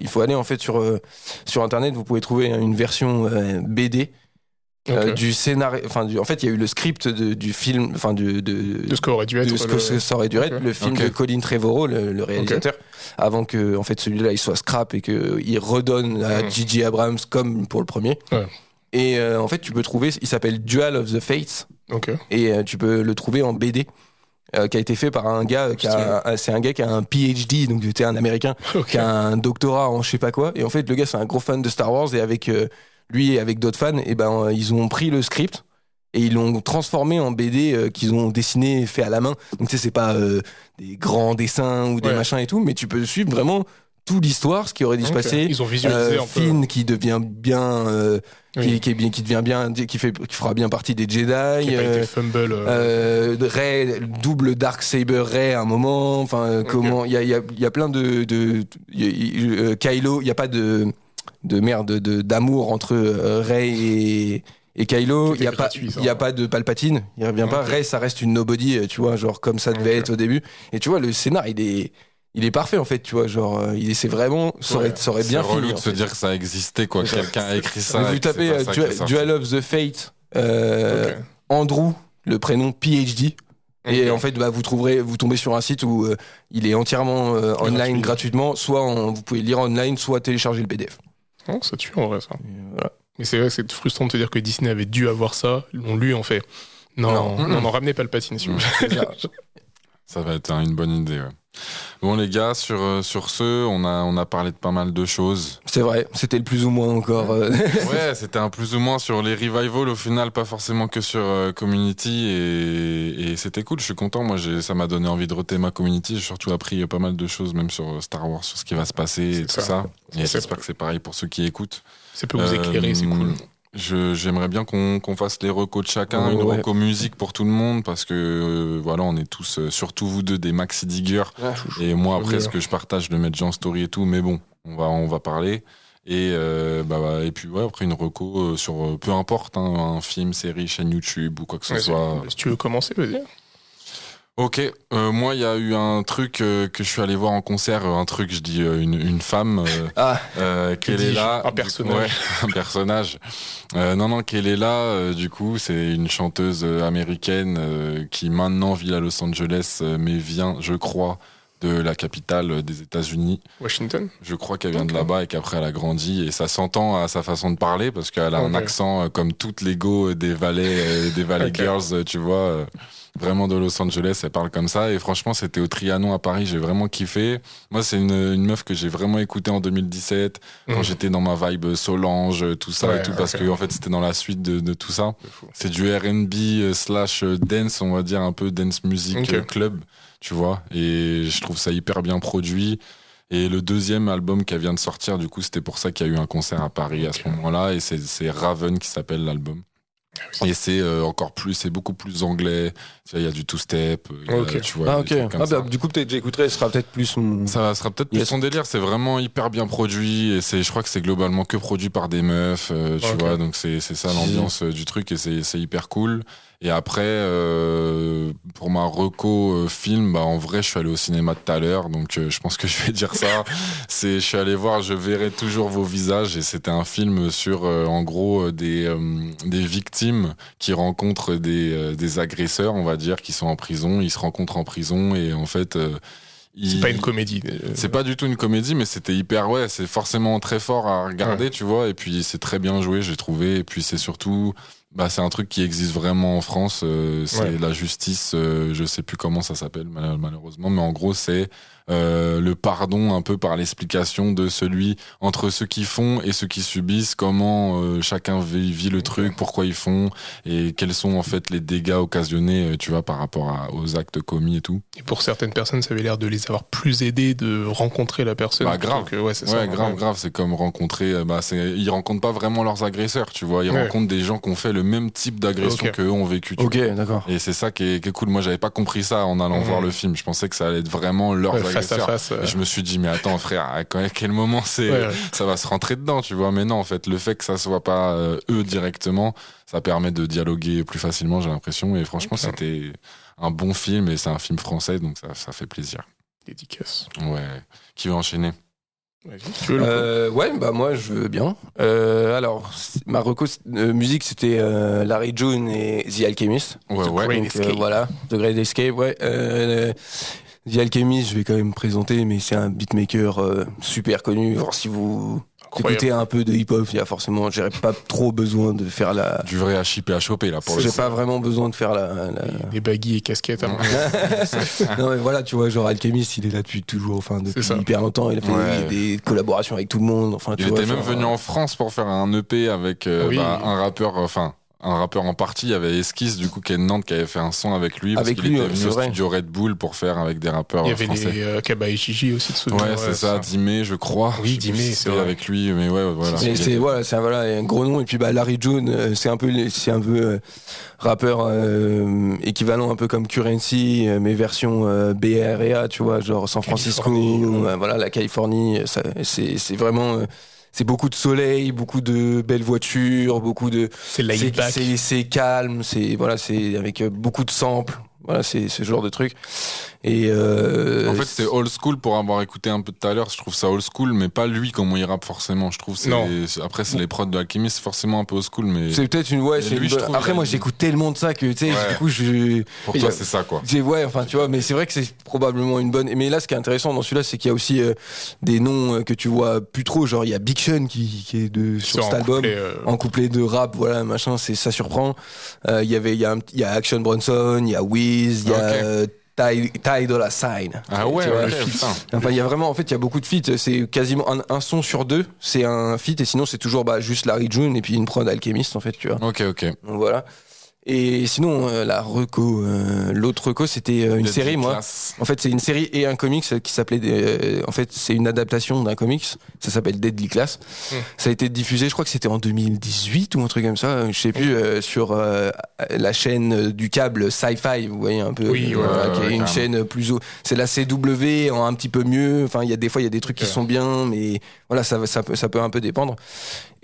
il faut aller en fait sur, euh, sur internet. Vous pouvez trouver une version euh, BD euh, du scénario. Enfin, du- en fait, il y a eu le script de- du film, enfin de, de, De ce qu'aurait dû être. de ce que le- ça aurait dû être, le film de Colin Trevorrow, le, le réalisateur, avant que en fait celui-là il soit scrap et qu'il redonne à. J.J. Abrams comme pour le premier. Ouais. Et euh, en fait, tu peux trouver, il s'appelle Dual of the Fates Ok. et euh, tu peux le trouver en BD. Euh, qui a été fait par un gars qui a un- c'est un gars qui a un PhD donc c'était un américain qui a un doctorat en je sais pas quoi. Et en fait le gars c'est un gros fan de Star Wars et avec euh, lui et avec d'autres fans et ben euh, ils ont pris le script et ils l'ont transformé en BD euh, qu'ils ont dessiné fait à la main. Donc tu sais c'est pas des grands dessins ou des Ouais. machins et tout mais tu peux suivre vraiment toute l'histoire ce qui aurait dû se passer Ils ont visualisé euh, un peu. Finn qui devient bien euh, Oui. qui, qui est bien qui devient bien qui fait qui fera bien partie des Jedi Qui pas euh, été fumble. euh, euh, Ray, double Dark Saber Ray à un moment. Enfin, euh, Ok. comment il y a, il y, a, y a plein de, de y a- euh, Kylo. Il y a pas de de merde de d'amour entre euh, Ray et et Kylo. Tout Il y a pas ça. il y a pas de Palpatine. Il revient pas. Ok. Ray, ça reste une nobody. Tu vois, genre comme ça devait être au début. Et tu vois, le scénar, il est il est parfait en fait. Tu vois, genre euh, il essaie vraiment. Ça aurait, Ouais. ça aurait bien fini. de en se fait. dire que ça existait, quoi. Quelqu'un a écrit ça. Vous tapez pas sorti. Duel of the Fate. euh. Andrew, le prénom PhD. Et en fait, bah, vous trouverez, vous tombez sur un site où euh, il est entièrement euh, online Gratuit. gratuitement. Soit en- vous pouvez lire online, soit télécharger le PDF. Non, ça tue en vrai ça. Voilà. Mais c'est vrai que c'est frustrant de te dire que Disney avait dû avoir ça. Ils l'ont lu en fait. Non, Non. non, non, ramenez Palpatine s'il vous plaît. Ça. Va être une bonne idée. ouais. Bon les gars, sur euh, sur ce, on a on a parlé de pas mal de choses. C'est vrai, c'était le plus ou moins encore. euh, Ouais, c'était un plus ou moins sur les revivals au final, pas forcément que sur euh, Community et, et c'était cool. Je suis content. Moi, j'ai ça m'a donné envie de reter ma Community. J'ai surtout appris pas mal de choses, même sur Star Wars, sur ce qui va se passer et tout ça. ça. Et C'est- j'espère que c'est pareil pour ceux qui écoutent. Ça peut vous éclairer, c'est cool. Je, j'aimerais bien qu'on, qu'on fasse les recos de chacun, Ouais, une ouais. reco musique pour tout le monde, parce que euh, voilà, on est tous, euh, surtout vous deux, des maxi diggers. Et moi, après, ce que je partage, de mettre en story et tout, mais bon, on va, on va parler. Et, euh, bah, bah, et puis, ouais, après, une reco euh, sur euh, peu importe, hein, un film, série, chaîne YouTube ou quoi que ce Vas-y. soit. Si tu veux commencer, vas-y. Ok, euh, moi, il y a eu un truc euh, que je suis allé voir en concert, euh, un truc, je dis euh, une, une femme. euh, Ah, euh, qu'elle est là. Un personnage. ouais, un personnage. Euh, non, non, qu'elle est là. euh, du coup, c'est une chanteuse américaine euh, qui maintenant vit à Los Angeles, euh, mais vient, je crois, de la capitale des États-Unis. Washington Je crois qu'elle vient de là-bas et qu'après elle a grandi et ça s'entend à sa façon de parler parce qu'elle a un accent comme toutes les go des Valley, euh, des Valley. Girls, tu vois. Vraiment de Los Angeles, elle parle comme ça et franchement c'était au Trianon à Paris, j'ai vraiment kiffé. Moi c'est une, une meuf que j'ai vraiment écoutée en 2017 quand Mhm. j'étais dans ma vibe Solange, tout ça Ouais, et tout parce que en fait c'était dans la suite de, de tout ça. C'est du R&B euh, slash euh, dance, on va dire un peu dance music euh, club, tu vois. Et je trouve ça hyper bien produit. Et le deuxième album qui vient de sortir, du coup, c'était pour ça qu'il y a eu un concert à Paris à ce moment-là. Et c'est Raven qui s'appelle l'album. Ah Et c'est euh, encore plus, c'est beaucoup plus anglais. Tu vois, Il y a du two-step, euh, il y a, Ok. tu vois. ah Ah, bah, du coup, peut-être j'écouterai, ce sera peut-être plus. Ça sera peut-être plus Yes. son délire. C'est vraiment hyper bien produit et c'est, je crois que c'est globalement que produit par des meufs, euh, tu vois. Donc c'est, c'est ça l'ambiance euh, du truc et c'est, c'est hyper cool. Et après, euh, pour ma reco euh, film, bah en vrai, je suis allé au cinéma tout à l'heure, donc euh, je pense que je vais dire ça. c'est, je suis allé voir, je verrai toujours vos visages et c'était un film sur, euh, en gros, euh, des euh, des victimes qui rencontrent des euh, des agresseurs, on va dire, qui sont en prison. Ils se rencontrent en prison et en fait. euh, C'est pas une comédie. c'est pas du tout une comédie, mais c'était hyper, ouais, c'est forcément très fort à regarder, tu vois, et puis c'est très bien joué, j'ai trouvé, et puis c'est surtout, bah, c'est un truc qui existe vraiment en France, euh, c'est Ouais. la justice, euh, je sais plus comment ça s'appelle mal- malheureusement, mais en gros c'est euh, le pardon un peu par l'explication de celui entre ceux qui font et ceux qui subissent, comment euh, chacun vit, vit le truc, pourquoi ils font, et quels sont en fait les dégâts occasionnés, euh, tu vois, par rapport à- aux actes commis et tout. Et pour certaines personnes, ça avait l'air de les avoir plus aidés de rencontrer la personne. Bah, grave. Donc, euh, ouais, c'est Ouais, ça. grave, grave. C'est comme rencontrer. Bah, c'est, ils rencontrent pas vraiment leurs agresseurs, tu vois. Ils rencontrent des gens qui ont fait le même type d'agression Ok. qu'eux ont vécu. tu Ok, d'accord. Et c'est ça qui est, qui est cool. Moi, j'avais pas compris ça en allant Mhm. voir le film. Je pensais que ça allait être vraiment leurs Ouais, face à agresseurs. face. euh, Et je me suis dit, mais attends, frère, à quel moment c'est, ouais, ouais. ça va se rentrer dedans, tu vois. Mais non, en fait, le fait que ça soit pas euh, eux directement, ça permet de dialoguer plus facilement, j'ai l'impression. Et franchement, c'était un bon film et c'est un film français, donc ça, ça fait plaisir. Dédicace. Ouais. Qui va enchaîner? Vas-y, si tu veux le Euh, ouais, bah moi je veux bien. Euh, alors, ma reco euh, musique c'était euh, Larry June et The Alchemist. Ouais, The ouais. Great Donc, euh, Escape. voilà, The Great Escape, ouais. Euh, The Alchemist, je vais quand même présenter, mais c'est un beatmaker euh, super connu. Alors, si vous Écoutez un peu de hip-hop, il y a forcément, j'aurais pas trop besoin de faire la. Du vrai à chipper à choper, là, pour le J'ai pas vraiment besoin de faire la. la- Des baguilles et casquettes. hein. non mais voilà, tu vois, genre Alchemist, il est là depuis toujours, enfin depuis hyper longtemps. Il a fait Ouais. des collaborations avec tout le monde. Enfin, tu Il vois, était même venu euh, en France pour faire un EP avec euh, Oui. bah, un rappeur, enfin un rappeur en partie. Il y avait Esquisse du coup qui est de Nantes qui avait fait un son avec lui parce Avec qu'il lui, était ouais, venu au vrai. studio Red Bull pour faire avec des rappeurs Il y avait français. les euh, Kaba et Gigi aussi de ce Ouais, c'est ça, Dimé, je crois. Oui, Dimé, c'est avec lui, mais ouais, voilà. C'est voilà, c'est un, voilà, un gros nom et puis bah Larry June, euh, c'est un peu c'est un peu euh, rappeur euh, équivalent un peu comme Currency euh, mais version euh, BRA, tu vois, genre San Francisco, euh, voilà la Californie, ça, c'est c'est vraiment euh, c'est beaucoup de soleil, beaucoup de belles voitures, beaucoup de C'est laid c'est back. c'est- c'est calme, c'est voilà, c'est avec euh, beaucoup de samples. Voilà, c'est ce genre de truc. Et euh, En fait, c'est old school pour avoir écouté un peu tout à l'heure. Je trouve ça old school, mais pas lui comment il rappe forcément. Je trouve c'est Non. après c'est les prods de Alchemist, c'est forcément un peu old school, mais c'est peut-être une ouais. Lui, une je bonne- trouve, Après, moi, j'écoute tellement de ça que tu sais, Ouais. du coup, je pour toi c'est ça quoi. j'ai- ouais, enfin, tu vois, mais c'est vrai que c'est probablement une bonne. Mais là, ce qui est intéressant dans celui-là, c'est qu'il y a aussi euh, des noms euh, que tu vois plus trop. Genre, il y a Big Sean qui, qui est de sur cet un album. couplet, euh, en couplet de rap, voilà, machin, c'est ça surprend. Euh, Il y avait, il y a, un- il y a Action Bronson, il y a Wiz, il y a Ok. Ty, Ty Dolla Sign. Ah ouais, feat. putain. Enfin, il y a vraiment, en fait, il y a beaucoup de feats. C'est quasiment un, un son sur deux, c'est un feat, et sinon c'est toujours bah, juste Larry June et puis une prod Alchemist, en fait, tu vois. Ok, ok. Donc voilà. Et sinon, euh, la reco, euh, l'autre reco, c'était euh, une série, moi. Class. En fait, c'est une série et un comics qui s'appelait. euh, en fait, c'est une adaptation d'un comics. Ça s'appelle Deadly Class. Hmm. Ça a été diffusé, je crois que c'était en 2018 ou un truc comme ça. Je sais plus euh, sur euh, la chaîne du câble Sci-Fi. Vous voyez un peu. Oui, euh, ouais, qui est ouais, une chaîne plus haut. C'est la CW en un petit peu mieux. Enfin, il y a des fois il y a des trucs qui sont bien, mais voilà, ça, ça peut ça peut un peu dépendre.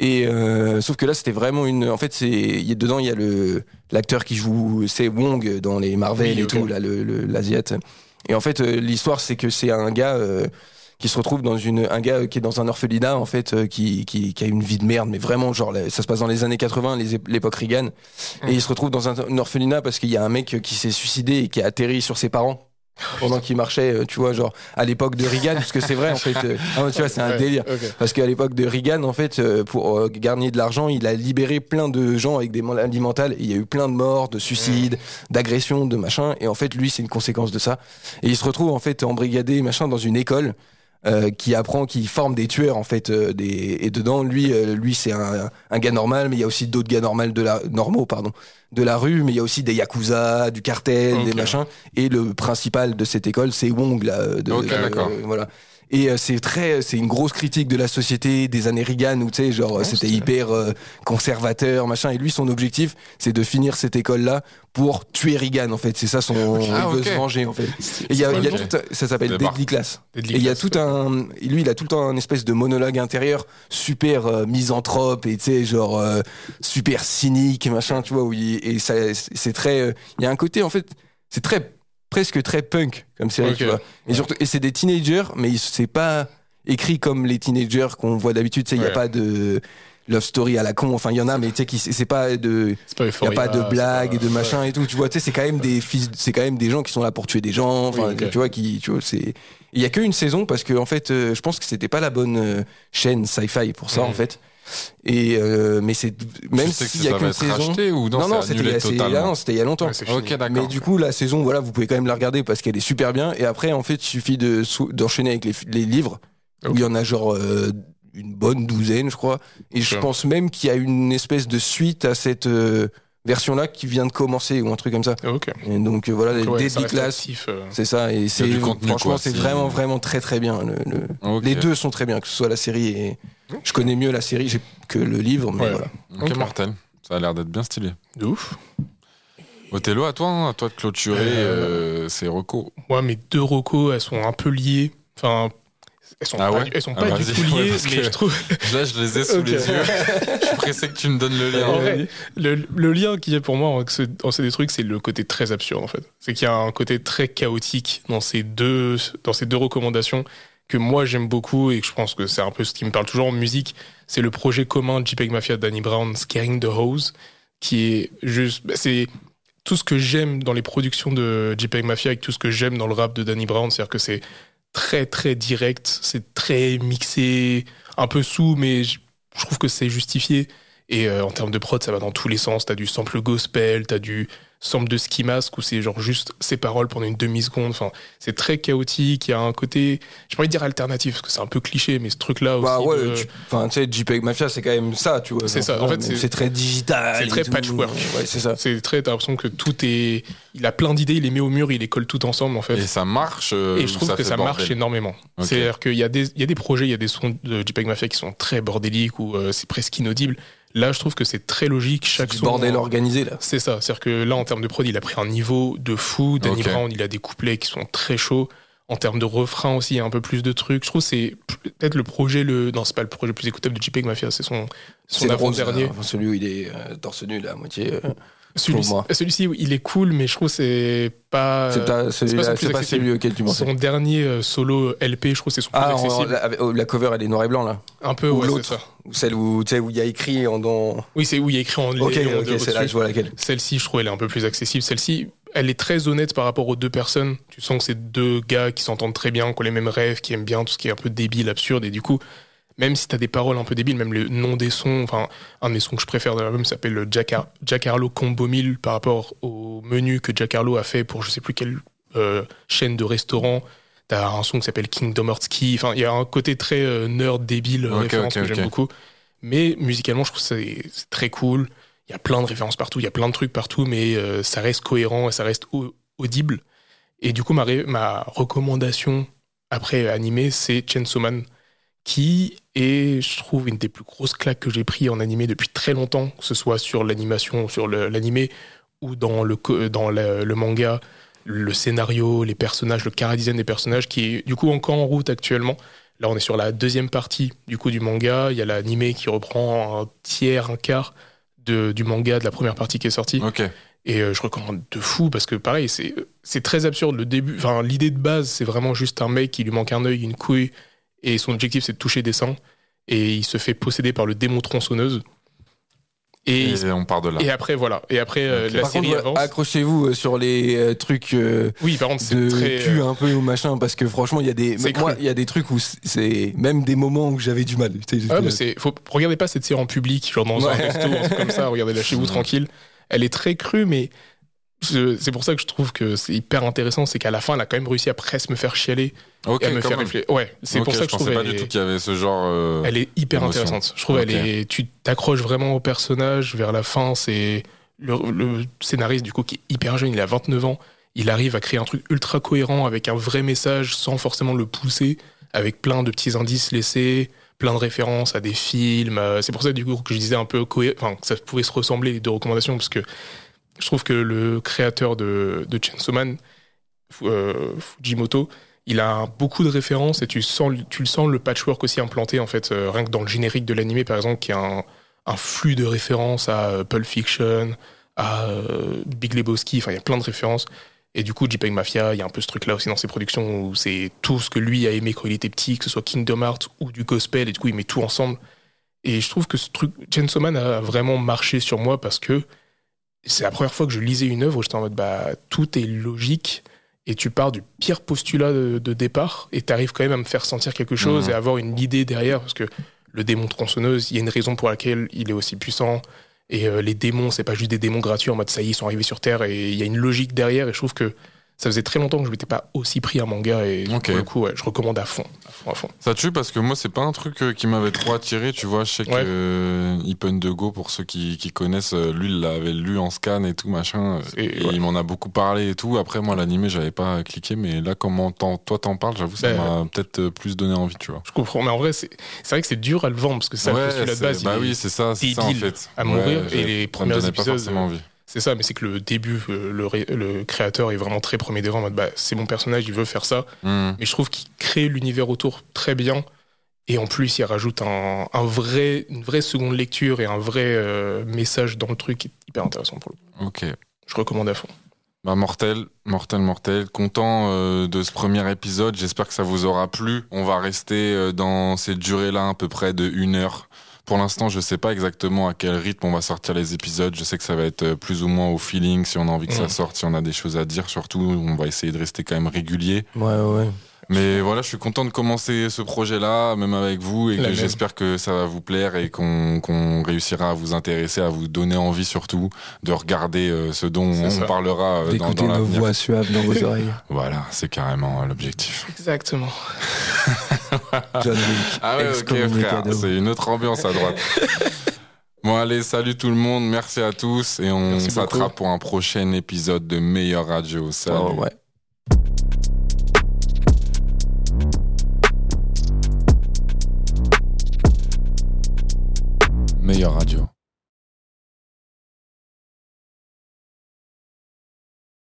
Et euh, sauf que là, c'était vraiment une. En fait, c'est il y a- dedans il y a le l'acteur qui joue, c'est Wong dans les Marvel Oui, et tout, là, le l'asiate. Et en fait, euh, l'histoire, c'est que c'est un gars euh, qui se retrouve dans une, un gars qui est dans un orphelinat, en fait, euh, qui, qui, qui a une vie de merde, mais vraiment, genre, ça se passe dans les années 80, les ép- l'époque Reagan. Et il se retrouve dans un, un orphelinat parce qu'il y a un mec qui s'est suicidé et qui a atterri sur ses parents. Pendant qu'il marchait, euh, tu vois, genre, à l'époque de Reagan, parce que c'est vrai, en fait, euh, ah, tu vois, c'est un délire. Parce qu'à l'époque de Reagan, en fait, euh, pour euh, gagner de l'argent, il a libéré plein de gens avec des maladies mentales. Il y a eu plein de morts, de suicides, d'agressions, de machin. Et en fait, lui, c'est une conséquence de ça. Et il se retrouve en fait embrigadé, machin, dans une école. Euh, qui apprend, qui forme des tueurs en fait, euh, des... et dedans lui, euh, lui c'est un, un gars normal, mais il y a aussi d'autres gars normaux de la normaux pardon, de la rue, mais il y a aussi des yakuza, du cartel, des machins. Et le principal de cette école, c'est Wong là. De, Ok, de- d'accord. euh, voilà. Et euh, c'est très, c'est une grosse critique de la société des années Reagan où tu sais, genre Ouais, c'était hyper euh, conservateur, machin. Et lui, son objectif, c'est de finir cette école-là pour tuer Reagan. En fait, c'est ça son. Ah, il veut se venger en fait. Et y a, y tout ça s'appelle. Deadly Class. Et il y a tout un, lui, il a tout le temps un espèce de monologue intérieur super euh, misanthrope et tu sais genre euh, super cynique machin, tu vois. Où il- et ça, c'est très, euh, il y a un côté en fait, c'est très presque très punk comme série, Ok. tu vois. Et surtout, et c'est des teenagers, mais c'est pas écrit comme les teenagers qu'on voit d'habitude. Tu sais, il y a pas de love story à la con. Enfin, il y en a, mais tu sais, c'est pas de, il y a pas de blagues pas- et de machin et tout. Tu vois, tu sais, c'est quand même des fils, c'est quand même des gens qui sont là pour tuer des gens. Enfin, Oui, tu vois, qui, tu vois, c'est. Il y a qu'une saison parce que en fait, euh, je pense que c'était pas la bonne euh, chaîne sci-fi pour ça Mhm. en fait. Et euh, mais c'est même s'il y a qu'une saison. racheté ou non, non, c'était il y a longtemps. Ouais. Mais du coup, la saison, voilà, vous pouvez quand même la regarder parce qu'elle est super bien. Et après, en fait, il suffit de d'enchaîner avec les, livres où il y en a genre euh, une bonne douzaine, je crois. Et je pense même qu'il y a une espèce de suite à cette euh, version-là qui vient de commencer ou un truc comme ça. Et donc euh, voilà, Donc, ouais, Deadly ça reste Class, actif, euh. c'est ça. Et c'est du contenu, franchement, quoi, c'est c'est- vraiment vraiment très très bien. Le, le- Ok. Les deux sont très bien, que ce soit la série et je connais mieux la série que le livre, mais Ouais. voilà. Ok, mortel. Ça a l'air d'être bien stylé. De ouf. Othello, à toi, hein, à toi de clôturer Euh, euh, ces recos. Moi, mes deux recos, elles sont un peu liées. Enfin, elles sont Ah pas, ouais elles sont Ah, pas du tout liées, mais je trouve. Là, je les ai sous Ok. les yeux. je suis pressé que tu me donnes le lien. En vrai, le, le lien qu'il y a pour moi ce- dans ces deux trucs, c'est le côté très absurde en fait. C'est qu'il y a un côté très chaotique dans ces deux, dans ces deux recommandations que moi j'aime beaucoup et que je pense que c'est un peu ce qui me parle toujours en musique. C'est le projet commun de JPEG Mafia Danny Brown, Scaring the Hose, qui est juste, bah, c'est tout ce que j'aime dans les productions de JPEG Mafia et tout ce que j'aime dans le rap de Danny Brown, c'est-à-dire que c'est très très direct, c'est très mixé, un peu sous, mais je trouve que c'est justifié. Et euh, en termes de prod, ça va dans tous les sens. T'as du sample gospel, t'as du sample de ski mask où c'est genre juste ses paroles pendant une demi-seconde. Enfin, c'est très chaotique. Il y a un côté, j'ai pas envie de dire alternatif parce que c'est un peu cliché, mais ce truc-là aussi. Bah ouais, de- tu- enfin tu sais, JPEG Mafia c'est quand même ça, tu vois. C'est ça, en fait, c'est- très digital. c'est très tout. patchwork. Ouais, c'est ça. C'est très, t'as l'impression que tout est. Il a plein d'idées, il les met au mur, il les colle tout ensemble en fait. Et ça marche. euh, Et je ou trouve que ça bordel marche énormément. C'est-à-dire qu'il y, a des- il y a des projets, il y a des sons de JPEG Mafia qui sont très bordéliques ou euh, c'est presque inaudible. Là, je trouve que c'est très logique. Chaque Du son, bordel organisé là. C'est ça. C'est-à-dire que là, en termes de prod, il a pris un niveau de fou. Danny. Brown, il a des couplets qui sont très chauds. En termes de refrain aussi, il y a un peu plus de trucs. Je trouve que c'est peut-être le projet, le. Non, c'est pas le projet le plus écoutable de JPEG Mafia, c'est son, son C'est le rose, avant-dernier. là. Enfin, celui où il est euh, torse nu là, à moitié. euh. Celui-ci, il est cool, mais je trouve que c'est pas. C'est pas, c'est plus pas celui auquel tu. Son dernier euh, solo LP, je trouve c'est son plus Ah, en- accessible. la, oh, la cover, elle est noir et blanc, là. Un peu, ou ouais, l'autre. celle où, tu sais, où il y a écrit en dans. Oui, c'est où il y a écrit en Ok, Léon ok, de- c'est là, je vois laquelle. Celle-ci, je trouve, elle est un peu plus accessible. Celle-ci, elle est très honnête par rapport aux deux personnes. Tu sens que c'est deux gars qui s'entendent très bien, qui ont les mêmes rêves, qui aiment bien tout ce qui est un peu débile, absurde. Et du coup, même si t'as des paroles un peu débiles, même le nom des sons, enfin, un des sons que je préfère de l'album s'appelle le Jack, Harlow Combo 1000 par rapport au menu que Jack Harlow a fait pour je sais plus quelle euh, chaîne de restaurant. T'as un son qui s'appelle Kingdom Hearts Key. Enfin, il y a un côté très euh, nerd, débile, Ok, référence que j'aime beaucoup. Mais musicalement, je trouve que c'est très cool. Il y a plein de références partout, il y a plein de trucs partout, mais euh, ça reste cohérent et ça reste au- audible. Et du coup, ma, ma recommandation après animé, c'est Chainsaw Man, qui est, je trouve, une des plus grosses claques que j'ai pris en animé depuis très longtemps, que ce soit sur l'animation, sur l'animé ou dans le, dans le, le manga, le scénario, les personnages, le design des personnages, qui est du coup encore en route actuellement. Là, on est sur la deuxième partie du coup du manga. Il y a l'animé qui reprend un tiers, un quart de, du manga de la première partie qui est sortie. Et euh, je recommande de fou parce que pareil, c'est c'est très absurde. Le début, enfin l'idée de base, c'est vraiment juste un mec qui lui manque un œil, une couille, et son objectif c'est de toucher des seins. Et il se fait posséder par le démon tronçonneuse. Et, Et, il- on part de là. et après voilà. Et après euh, la Par série contre, avance. accrochez-vous euh, sur les euh, trucs euh, Oui, par contre c'est de très. cul un peu ou machin, parce que franchement, il y a des, moi, il y a des trucs où c'est même des moments où j'avais du mal. Ah, mais c'est, faut, regardez pas cette série en public, genre dans un Ouais. resto, un truc comme ça, regardez-la chez vous tranquille. Elle est très crue, mais c'est pour ça que je trouve que c'est hyper intéressant, c'est qu'à la fin, elle a quand même réussi à presque me faire chialer Ok, et à me faire réfléchir. Ouais, c'est pour ça que je pensais trouve pas du tout qu'il y avait ce genre. euh, Elle est hyper Émotion. intéressante. Je trouve elle est, tu t'accroches vraiment au personnage vers la fin. C'est le, le scénariste du coup qui est hyper jeune, il a 29 ans. Il arrive à créer un truc ultra cohérent avec un vrai message sans forcément le pousser, avec plein de petits indices laissés, plein de références à des films. Euh, C'est pour ça du coup que je disais un peu enfin que ça pouvait se ressembler les deux recommandations parce que je trouve que le créateur de, de Chainsaw Man, euh, Fujimoto, il a beaucoup de références et tu, sens, tu le sens le patchwork aussi implanté en fait, euh, rien que dans le générique de l'animé par exemple, qui a un, flux de références à euh, Pulp Fiction, à Big Lebowski, enfin il y a plein de références. Et du coup, JPEG Mafia, il y a un peu ce truc-là aussi dans ses productions où c'est tout ce que lui a aimé quand il était petit, que ce soit Kingdom Hearts ou du gospel, et du coup il met tout ensemble. Et je trouve que ce truc, Chainsaw Man a vraiment marché sur moi parce que c'est la première fois que je lisais une œuvre où j'étais en mode bah tout est logique et tu pars du pire postulat de, de départ et tu arrives quand même à me faire sentir quelque chose Mhm. et avoir une idée derrière parce que le démon tronçonneuse, il y a une raison pour laquelle il est aussi puissant et euh, les démons, c'est pas juste des démons gratuits en mode ça y est, ils sont arrivés sur Terre et il y a une logique derrière et je trouve que ça faisait très longtemps que je m'étais pas aussi pris un manga et Ok. pour le coup, ouais, je recommande à fond, à fond, à fond. Ça tue parce que moi, c'est pas un truc euh, qui m'avait trop attiré, tu vois. Je sais que Ouais. euh, Ipen de Go, pour ceux qui, qui connaissent, euh, lui, il l'avait lu en scan et tout, machin. Et ouais. il m'en a beaucoup parlé et tout. Après, moi, l'animé, j'avais pas cliqué, mais là, comment toi t'en parles, j'avoue, ça Ben, m'a peut-être plus donné envie, tu vois. Je comprends, mais en vrai, c'est c'est vrai que c'est dur à le vendre parce que ça, de c'est- base, bah oui, c'est ça, c'est ça en fait. à mourir, Ouais, et les premiers donnait pas épisodes, forcément envie. C'est ça, mais c'est que le début, euh, le, ré- le créateur est vraiment très premier degré en mode bah, c'est mon personnage, il veut faire ça. Hmm. Mais je trouve qu'il crée l'univers autour très bien. Et en plus, il rajoute un, un vrai, une vraie seconde lecture et un vrai euh, message dans le truc qui est hyper intéressant pour le coup. Ok. Je recommande à fond. Bah mortel, mortel, mortel. Content euh, de ce premier épisode. J'espère que ça vous aura plu. On va rester dans cette durée-là à peu près de une heure. Pour l'instant, je sais pas exactement à quel rythme on va sortir les épisodes. Je sais que ça va être euh, plus ou moins au feeling, si on a envie que ça Mm. sorte, si on a des choses à dire. Surtout, on va essayer de rester quand même régulier. Ouais, ouais. Mais voilà, je suis content de commencer ce projet-là, même avec vous, et que j'espère que ça va vous plaire et qu'on qu'on réussira à vous intéresser, à vous donner envie surtout de regarder euh, ce dont on ça. parlera euh, dans, D'écouter dans nos voix suaves dans vos oreilles. Voilà, c'est carrément euh, l'objectif. Exactement. John Wick. Ah ouais, ok frère, c'est une autre ambiance à droite. bon allez, salut tout le monde, merci à tous et on s'attrape pour un prochain épisode de Meilleure Radio. Salut. Oh, ouais. Meilleure Radio.